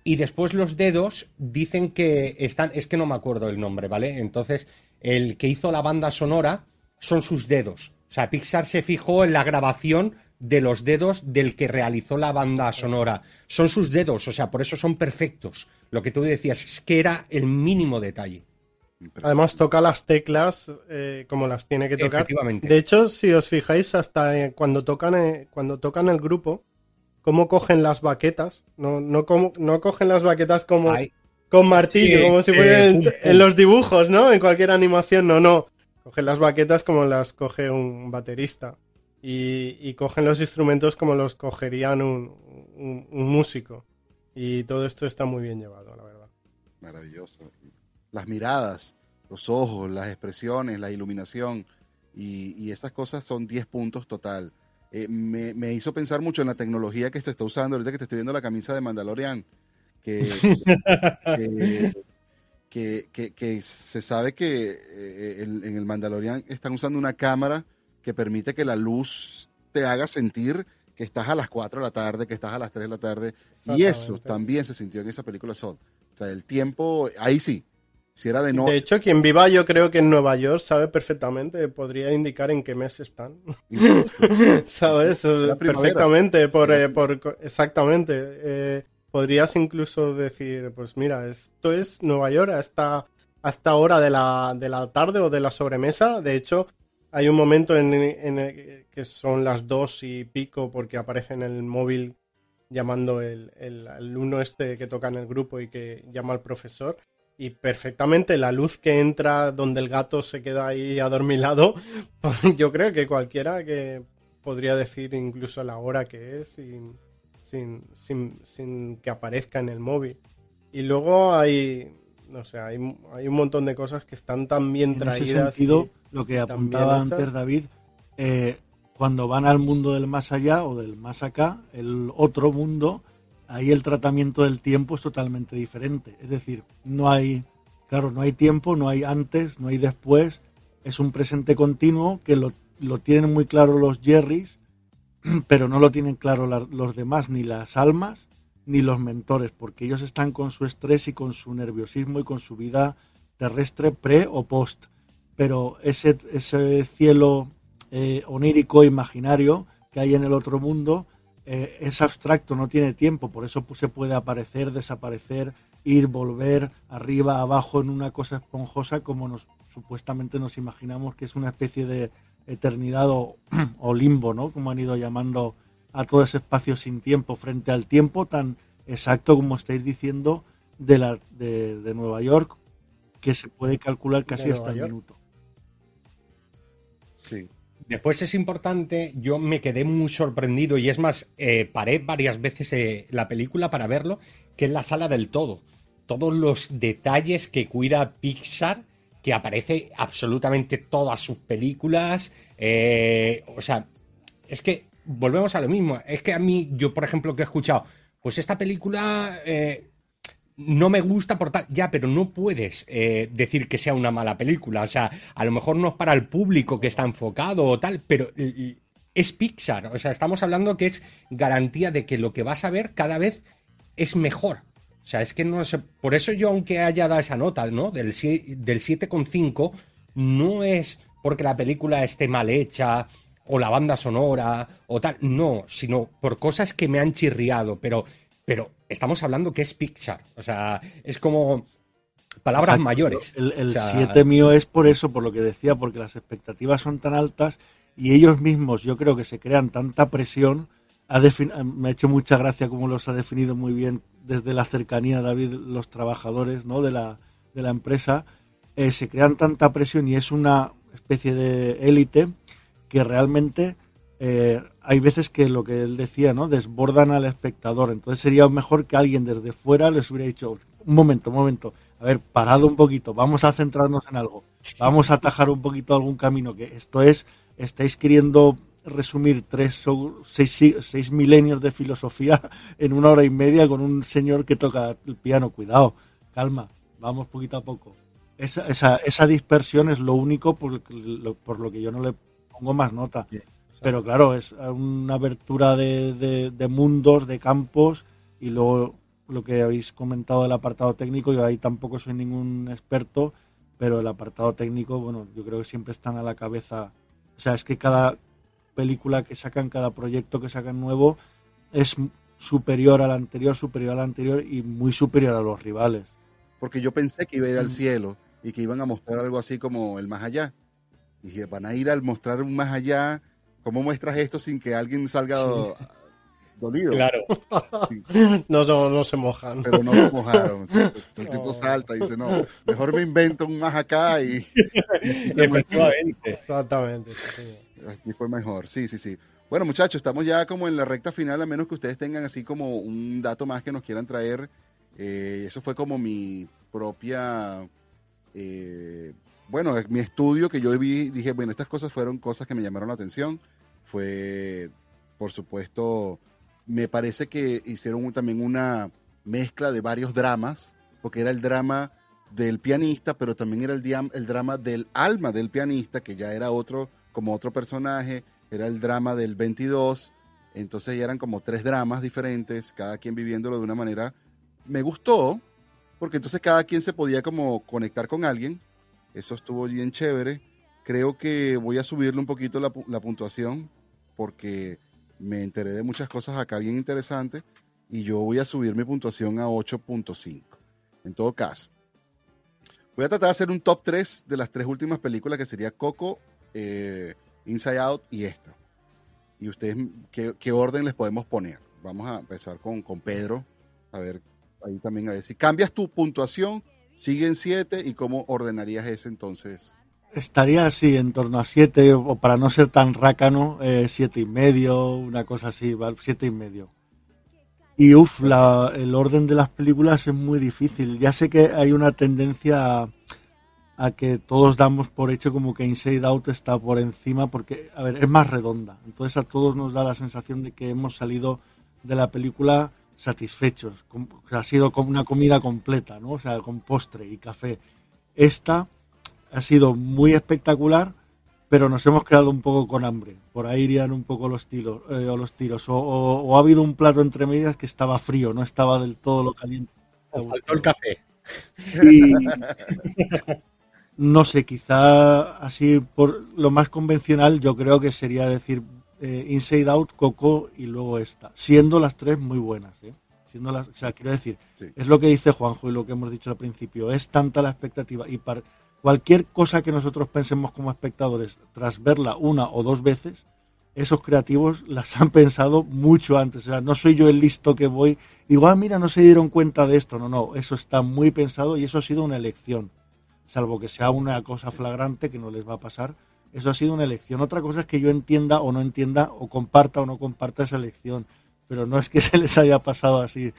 y después los dedos dicen que están, es que no me acuerdo el nombre, ¿vale? Entonces, el que hizo la banda sonora son sus dedos. O sea, Pixar se fijó en la grabación de los dedos del que realizó la banda sonora. Son sus dedos, o sea, por eso son perfectos. Lo que tú decías es que era el mínimo detalle. Además toca las teclas eh, como las tiene que tocar. De hecho, si os fijáis, hasta eh, cuando tocan eh, cuando tocan el grupo, cómo cogen las baquetas. No, no, como, no cogen las baquetas como Ay. con martillo, sí, como si fueran eh, en, en, los dibujos, ¿no? En cualquier animación, no, no. Cogen las baquetas como las coge un baterista. Y, y cogen los instrumentos como los cogerían un, un, un, músico. Y todo esto está muy bien llevado, la verdad. Maravilloso. Las miradas, los ojos, las expresiones, la iluminación. Y, y estas cosas son 10 puntos total eh, me, me, hizo pensar mucho en la tecnología que se está usando ahorita que te estoy viendo la camisa de Mandalorian, que, que, que, que, que se sabe que eh, el, en el Mandalorian están usando una cámara que permite que la luz te haga sentir que estás a las 4 de la tarde, que estás a las 3 de la tarde, y eso también se sintió en esa película Sol. O sea, el tiempo, ahí sí, si era de hecho, quien viva, yo creo que en Nueva York sabe perfectamente, podría indicar en qué mes están. ¿Sabes? Perfectamente, por, eh, por, exactamente. Eh, podrías incluso decir, pues mira, esto es Nueva York hasta, hasta hora de la, de la tarde o de la sobremesa. De hecho, hay un momento en, en el que son las dos y pico porque aparece en el móvil llamando el, el, el uno este que toca en el grupo y que llama al profesor y perfectamente la luz que entra donde el gato se queda ahí adormilado, pues yo creo que cualquiera que podría decir incluso la hora que es sin, sin, sin, sin que aparezca en el móvil. Y luego hay, no sé, hay, hay, un montón de cosas que están tan bien en traídas. En ese sentido, lo que apuntaba antes David, eh, cuando van al mundo del más allá o del más acá, el otro mundo, ahí el tratamiento del tiempo es totalmente diferente. Es decir, no hay, claro, no hay tiempo, no hay antes, no hay después, es un presente continuo que lo, lo tienen muy claro los Jerrys, pero no lo tienen claro la, los demás, ni las almas, ni los mentores, porque ellos están con su estrés y con su nerviosismo y con su vida terrestre pre o post. Pero ese, ese cielo eh, onírico, imaginario que hay en el otro mundo, eh, es abstracto, no tiene tiempo, por eso se puede aparecer, desaparecer, ir, volver, arriba, abajo, en una cosa esponjosa como nos supuestamente nos imaginamos que es una especie de eternidad o, o limbo, ¿no? Como han ido llamando a todo ese espacio sin tiempo frente al tiempo tan exacto como estáis diciendo de, la, de, de Nueva York, que se puede calcular casi ¿De hasta el minuto. Después es importante, yo me quedé muy sorprendido y es más, eh, paré varias veces eh, la película para verlo, que es la sala del todo. Todos los detalles que cuida Pixar, que aparece absolutamente todas sus películas. eh, o sea, es que volvemos a lo mismo. Es que a mí, yo por ejemplo que he escuchado, pues esta película no me gusta por tal. Ya, pero no puedes eh, decir que sea una mala película. O sea, a lo mejor no es para el público que está enfocado o tal, pero es Pixar. O sea, estamos hablando que es garantía de que lo que vas a ver cada vez es mejor. O sea, es que no sé. Por eso yo, aunque haya dado esa nota, ¿no? Del, del 7,5, no es porque la película esté mal hecha o la banda sonora o tal. No, sino por cosas que me han chirriado. Pero, pero estamos hablando que es Pixar. O sea, es como palabras Exacto. mayores. El, el O sea, 7 mío es por eso, por lo que decía, porque las expectativas son tan altas y ellos mismos yo creo que se crean tanta presión. Ha me ha hecho mucha gracia como los ha definido muy bien desde la cercanía, David, los trabajadores ¿no? de, la, de la empresa. Eh, se crean tanta presión y es una especie de élite que realmente eh, hay veces que lo que él decía, ¿no? Desbordan al espectador. Entonces sería mejor que alguien desde fuera les hubiera dicho, un momento, un momento, a ver, parado un poquito, vamos a centrarnos en algo, vamos a atajar un poquito algún camino, que esto es, estáis queriendo resumir tres o seis, seis milenios de filosofía en una hora y media con un señor que toca el piano. Cuidado, calma, vamos poquito a poco. Esa, esa, esa dispersión es lo único por por lo que yo no le pongo más nota. Pero claro, es una abertura de, de- de mundos, de campos, y luego lo que habéis comentado del apartado técnico, yo ahí tampoco soy ningún experto, pero el apartado técnico, bueno, yo creo que siempre están a la cabeza. O sea, es que cada película que sacan, cada proyecto que sacan nuevo, es superior al anterior, superior al anterior y muy superior a los rivales. Porque yo pensé que iba a ir al cielo y que iban a mostrar algo así como el más allá. Y dije, van a ir al mostrar un más allá. ¿Cómo muestras esto sin que alguien salga do- dolido? Claro. No, no, no se mojan. Pero no lo mojaron. El No. tipo salta y dice, no, mejor me invento un más acá y Efectivamente. Exactamente. aquí fue mejor. Sí, sí, sí. Bueno, muchachos, estamos ya como en la recta final, a menos que ustedes tengan así como un dato más que nos quieran traer. Eh, eso fue como mi propia, eh, bueno, mi estudio que yo vi, dije, bueno, estas cosas fueron cosas que me llamaron la atención. Fue, por supuesto, me parece que hicieron también una mezcla de varios dramas, porque era el drama del pianista, pero también era el, diam- el drama del alma del pianista, que ya era otro, como otro personaje, era el drama del 22, entonces ya eran como tres dramas diferentes, cada quien viviéndolo de una manera. Me gustó, porque entonces cada quien se podía como conectar con alguien, eso estuvo bien chévere. Creo que voy a subirle un poquito la, pu- la puntuación, porque me enteré de muchas cosas acá bien interesantes, y yo voy a subir mi puntuación a 8.5. En todo caso, voy a tratar de hacer un top 3 de las tres últimas películas, que sería Coco, eh, Inside Out y esta. Y ustedes, ¿qué, orden les podemos poner? Vamos a empezar con, con Pedro. A ver, ahí también a ver si cambias tu puntuación, sigue en 7 y cómo ordenarías ese entonces. Estaría así, en torno a 7, o para no ser tan rácano, eh, siete y medio, una cosa así, ¿vale? siete y medio. Y uff, el orden de las películas es muy difícil. Ya sé que hay una tendencia a, a que todos damos por hecho como que Inside Out está por encima, porque, a ver, es más redonda. Entonces a todos nos da la sensación de que hemos salido de la película satisfechos. ha sido como una comida completa, ¿no? O sea, con postre y café. Esta ha sido muy espectacular, pero nos hemos quedado un poco con hambre. Por ahí irían un poco los tiros. eh, o, los tiros. O, o- o ha habido un plato entre medias que estaba frío, no estaba del todo lo caliente. Os faltó el café. Y no sé, quizá así por lo más convencional, yo creo que sería decir eh, Inside Out, Coco y luego esta, siendo las tres muy buenas. ¿eh? Siendo las, o sea, quiero decir, Sí. es lo que dice Juanjo y lo que hemos dicho al principio, es tanta la expectativa y para cualquier cosa que nosotros pensemos como espectadores tras verla una o dos veces, esos creativos las han pensado mucho antes. O sea, no soy yo el listo que voy, digo, ah, mira, no se dieron cuenta de esto. No, no, eso está muy pensado y eso ha sido una elección. Salvo que sea una cosa flagrante que no les va a pasar. Eso ha sido una elección. Otra cosa es que yo entienda o no entienda, o comparta o no comparta esa elección. Pero no es que se les haya pasado así.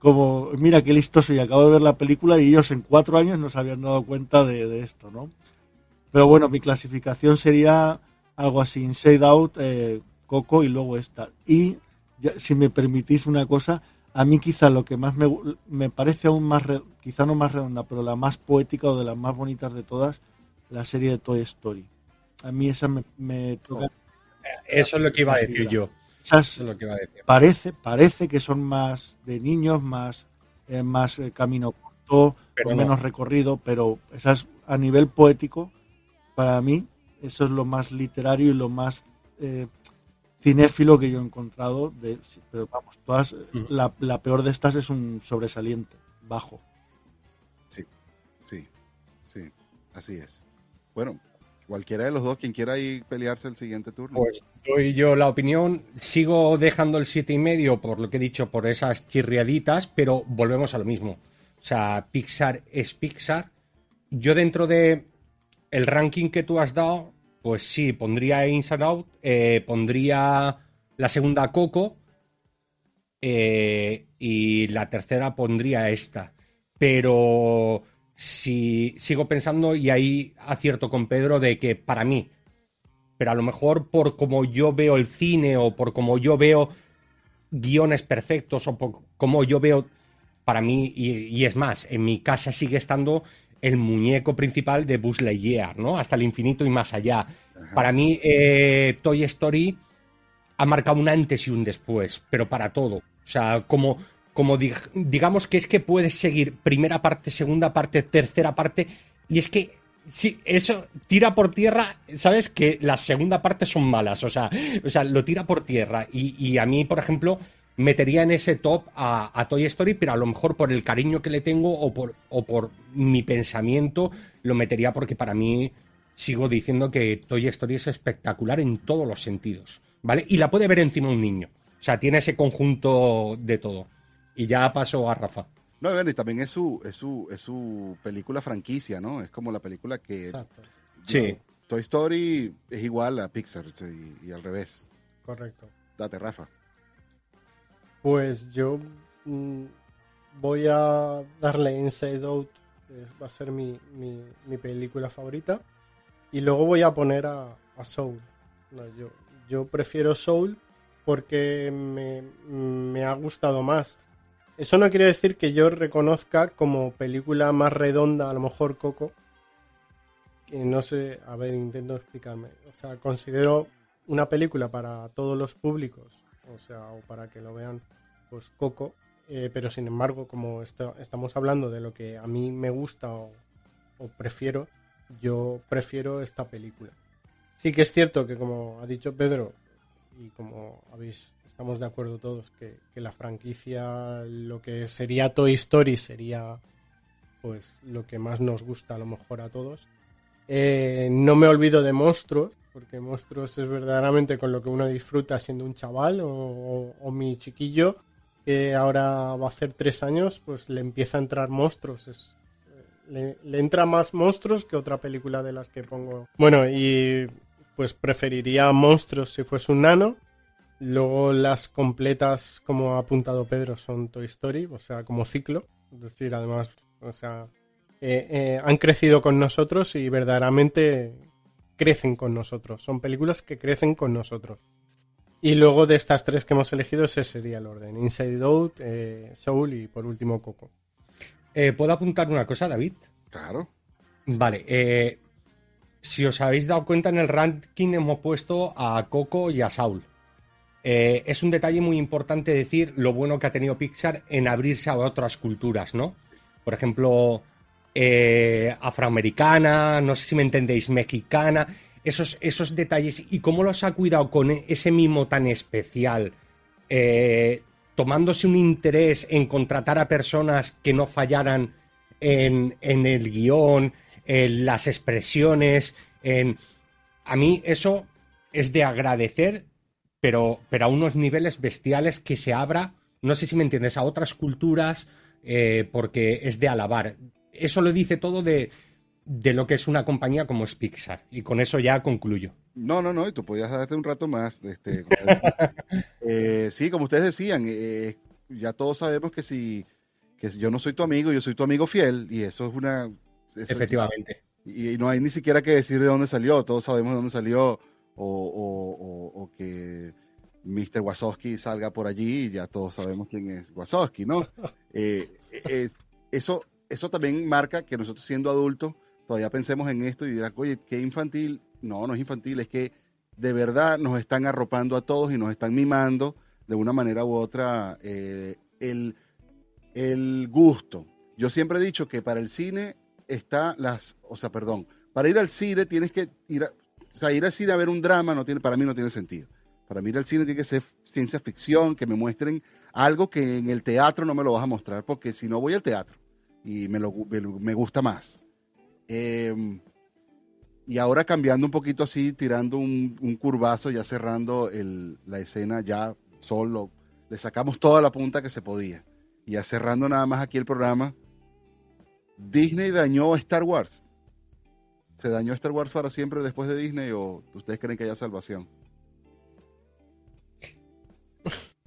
Como, mira qué listo soy, acabo de ver la película y ellos en cuatro años no se habían dado cuenta de, esto, ¿no? Pero bueno, mi clasificación sería algo así, Inside Out, eh, Coco y luego esta. Y si me permitís una cosa, a mí quizá lo que más me, me parece aún más, re- quizá no más redonda, pero la más poética o de las más bonitas de todas, la serie de Toy Story. A mí esa me, me toca. Eso es lo que iba a decir yo. Esas Eso es lo que iba a decir. parece, parece que son más de niños, más, eh, más eh, camino corto, Pero con no. menos recorrido, pero esas a nivel poético, para mí, eso es lo más literario y lo más eh, cinéfilo que yo he encontrado. De, pero vamos, todas, la, la peor de estas es un sobresaliente, bajo. Sí, sí, así es. Bueno, cualquiera de los dos, quien quiera ir pelearse el siguiente turno. Pues doy yo la opinión. Sigo dejando el siete y medio por lo que he dicho, por esas chirriaditas, pero volvemos a lo mismo. O sea, Pixar es Pixar. Yo dentro de el ranking que tú has dado, pues sí, pondría Inside Out, eh, pondría la segunda Coco eh, y la tercera pondría esta. Pero si sigo pensando y ahí acierto con Pedro de que para mí pero a lo mejor por como yo veo el cine o por como yo veo guiones perfectos o por como yo veo para mí, y, y es más, en mi casa sigue estando el muñeco principal de Buzz Lightyear, ¿no? Hasta el infinito y más allá. Ajá. Para mí, eh, Toy Story ha marcado un antes y un después, pero para todo. O sea, como, como dig- digamos que es que puedes seguir primera parte, segunda parte, tercera parte, y es que sí, eso tira por tierra, sabes que las segunda partes son malas, o sea, o sea lo tira por tierra. Y, y a mí, por ejemplo, metería en ese top a, a Toy Story, pero a lo mejor por el cariño que le tengo o por, o por mi pensamiento, lo metería porque para mí sigo diciendo que Toy Story es espectacular en todos los sentidos, ¿vale? Y la puede ver encima un niño. O sea, tiene ese conjunto de todo. Y ya paso a Rafa. No, bueno, y también es su, es su, es su película franquicia, ¿no? Es como la película que Exacto, Sí. Toy Story es igual a Pixar sí, y, al revés. correcto. Date, Rafa. Pues yo mm, voy a darle Inside Out, va a ser mi, mi- mi película favorita. Y luego voy a poner a, a Soul. No, yo, yo prefiero Soul porque me, me ha gustado más. Eso no quiere decir que yo reconozca como película más redonda, a lo mejor Coco. Que no sé, a ver, intento explicarme. O sea, considero una película para todos los públicos, o sea, o para que lo vean, pues Coco. eh, pero sin embargo, como estamos hablando de lo que a mí me gusta o prefiero, yo prefiero esta película. Sí que es cierto que como ha dicho Pedro, y como habéis, estamos de acuerdo todos, que, que la franquicia, lo que sería Toy Story sería pues lo que más nos gusta a lo mejor a todos. Eh, no me olvido de Monstruos, porque Monstruos es verdaderamente con lo que uno disfruta siendo un chaval o, o- o mi chiquillo, que ahora va a hacer tres años, pues le empieza a entrar monstruos. Es, le, le entra más monstruos que otra película de las que pongo. Bueno, y pues preferiría monstruos si fuese un nano. Luego las completas, como ha apuntado Pedro, son Toy Story, o sea, como ciclo. Es decir, además, o sea, eh, eh, han crecido con nosotros y verdaderamente crecen con nosotros. Son películas que crecen con nosotros. Y luego de estas tres que hemos elegido, ese sería el orden. Inside Out, eh, Soul y por último Coco. Eh, ¿Puedo apuntar una cosa, David? Claro. Vale. Si os habéis dado cuenta, en el ranking hemos puesto a Coco y a Saul. Eh, es un detalle muy importante decir lo bueno que ha tenido Pixar en abrirse a otras culturas, ¿no? Por ejemplo, eh, afroamericana, no sé si me entendéis, mexicana. esos, esos detalles y cómo los ha cuidado con ese mimo tan especial, eh, tomándose un interés en contratar a personas que no fallaran en, en el guion, en las expresiones, en... A mí eso es de agradecer, pero, pero a unos niveles bestiales que se abra, no sé si me entiendes, a otras culturas, eh, porque es de alabar. Eso lo dice todo de, de lo que es una compañía como es Pixar. Y con eso ya concluyo. No, no, no, y tú podías darte un rato más. Este, eh, sí, como ustedes decían, eh, ya todos sabemos que si, que yo no soy tu amigo, yo soy tu amigo fiel, y eso es una... Efectivamente. y, no hay ni siquiera que decir de dónde salió, todos sabemos de dónde salió, o, o, que Mr. Wasowski salga por allí y ya todos sabemos quién es Wasowski, ¿no? eso, eso también marca que nosotros siendo adultos todavía pensemos en esto y dirán, oye, qué infantil. No, no es infantil, es que de verdad nos están arropando a todos y nos están mimando de una manera u otra eh, el, el gusto. Yo siempre he dicho que para el cine está las, o sea, perdón, para ir al cine tienes que ir, a, o sea, ir al cine a ver un drama no tiene, para mí no tiene sentido. Para mí ir al cine tiene que ser ciencia ficción, que me muestren algo que en el teatro no me lo vas a mostrar, porque si no voy al teatro y me, lo, me gusta más. Em, y ahora cambiando un poquito así, tirando un, curvazo, ya cerrando la escena, ya solo, le sacamos toda la punta que se podía. Y ya cerrando nada más aquí el programa, Disney dañó a Star Wars. ¿Se dañó Star Wars para siempre después de Disney o ustedes creen que haya salvación?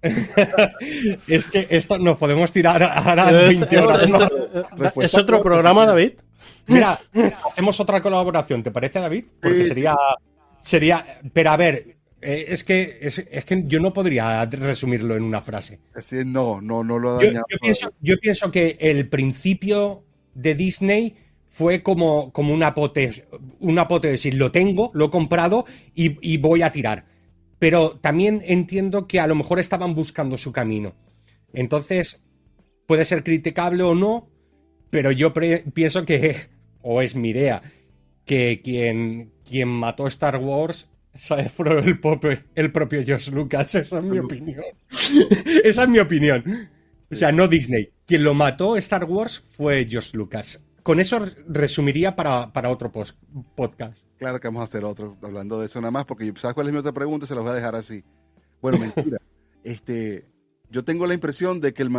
es que esto nos podemos tirar ahora. ¿Es otro programa, David? Mira, hacemos otra colaboración, ¿te parece, David? Porque sería. Sería. Pero a ver, eh, es que, es, que yo no podría resumirlo en una frase. no, no, no lo yo, yo, pienso, que el principio de Disney fue como, como una, apoteosis, una apoteosis. Lo tengo, lo he comprado y, y, voy a tirar. Pero también entiendo que a lo mejor estaban buscando su camino. Entonces, puede ser criticable o no, pero yo pienso que, o es mi idea, que quien, quien mató Star Wars fue el el propio George Lucas. Esa es mi opinión. Esa es mi opinión. O sea, no Disney. Quien lo mató Star Wars fue George Lucas. Con eso resumiría para, otro podcast. Claro que vamos a hacer otro hablando de eso nada más, porque ¿sabes cuál es mi otra pregunta? Se los voy a dejar así. Bueno, mentira. este, yo tengo la impresión de que el,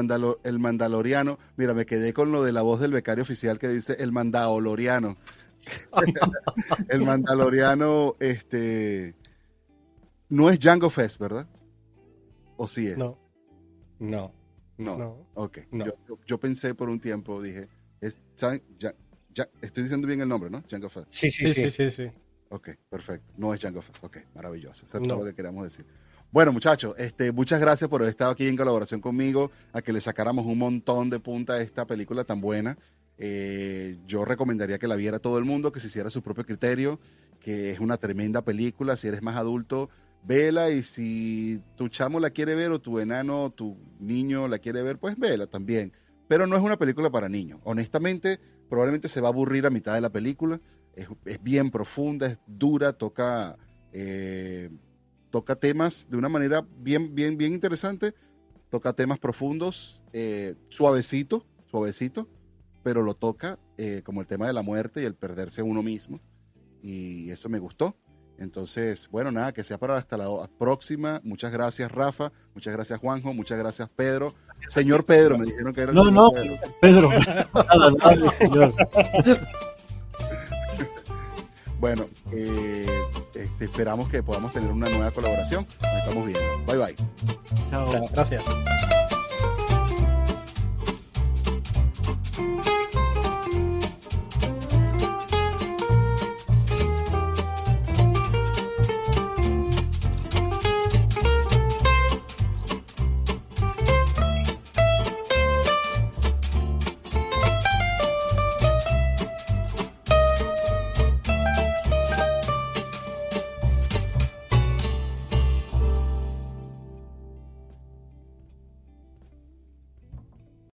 el mandaloriano, mira, me quedé con lo de la voz del becario oficial que dice el mandaloriano. el mandaloriano, este, no es Django Fest, ¿verdad? ¿O sí es? No. No. No. Ok. Yo, pensé por un tiempo, dije, estoy diciendo bien el nombre, ¿no? Django Fest. Sí, sí, sí, sí, sí. Ok, perfecto. No es Django Fest. Ok, maravilloso. Eso es todo lo que queríamos decir. Bueno, muchachos, este, muchas gracias por haber estado aquí en colaboración conmigo, a que le sacáramos un montón de punta a esta película tan buena. Eh, yo recomendaría que la viera todo el mundo, que se hiciera su propio criterio, que es una tremenda película. Si eres más adulto, vela y si tu chamo la quiere ver o tu enano tu niño la quiere ver, pues vela también. Pero no es una película para niños. Honestamente, probablemente se va a aburrir a mitad de la película. Es, bien profunda, es dura, toca eh, toca temas de una manera bien, bien, bien interesante, toca temas profundos, eh, suavecito, suavecito, pero lo toca eh, como el tema de la muerte y el perderse uno mismo. Y eso me gustó. Entonces, bueno, nada, que sea para hasta la próxima. Muchas gracias, Rafa. Muchas gracias, Juanjo. Muchas gracias, Pedro. Señor Pedro, me dijeron que era el No, no, Pedro. Bueno, eh, este, esperamos que podamos tener una nueva colaboración. Nos estamos viendo. Bye bye. Chao. Gracias.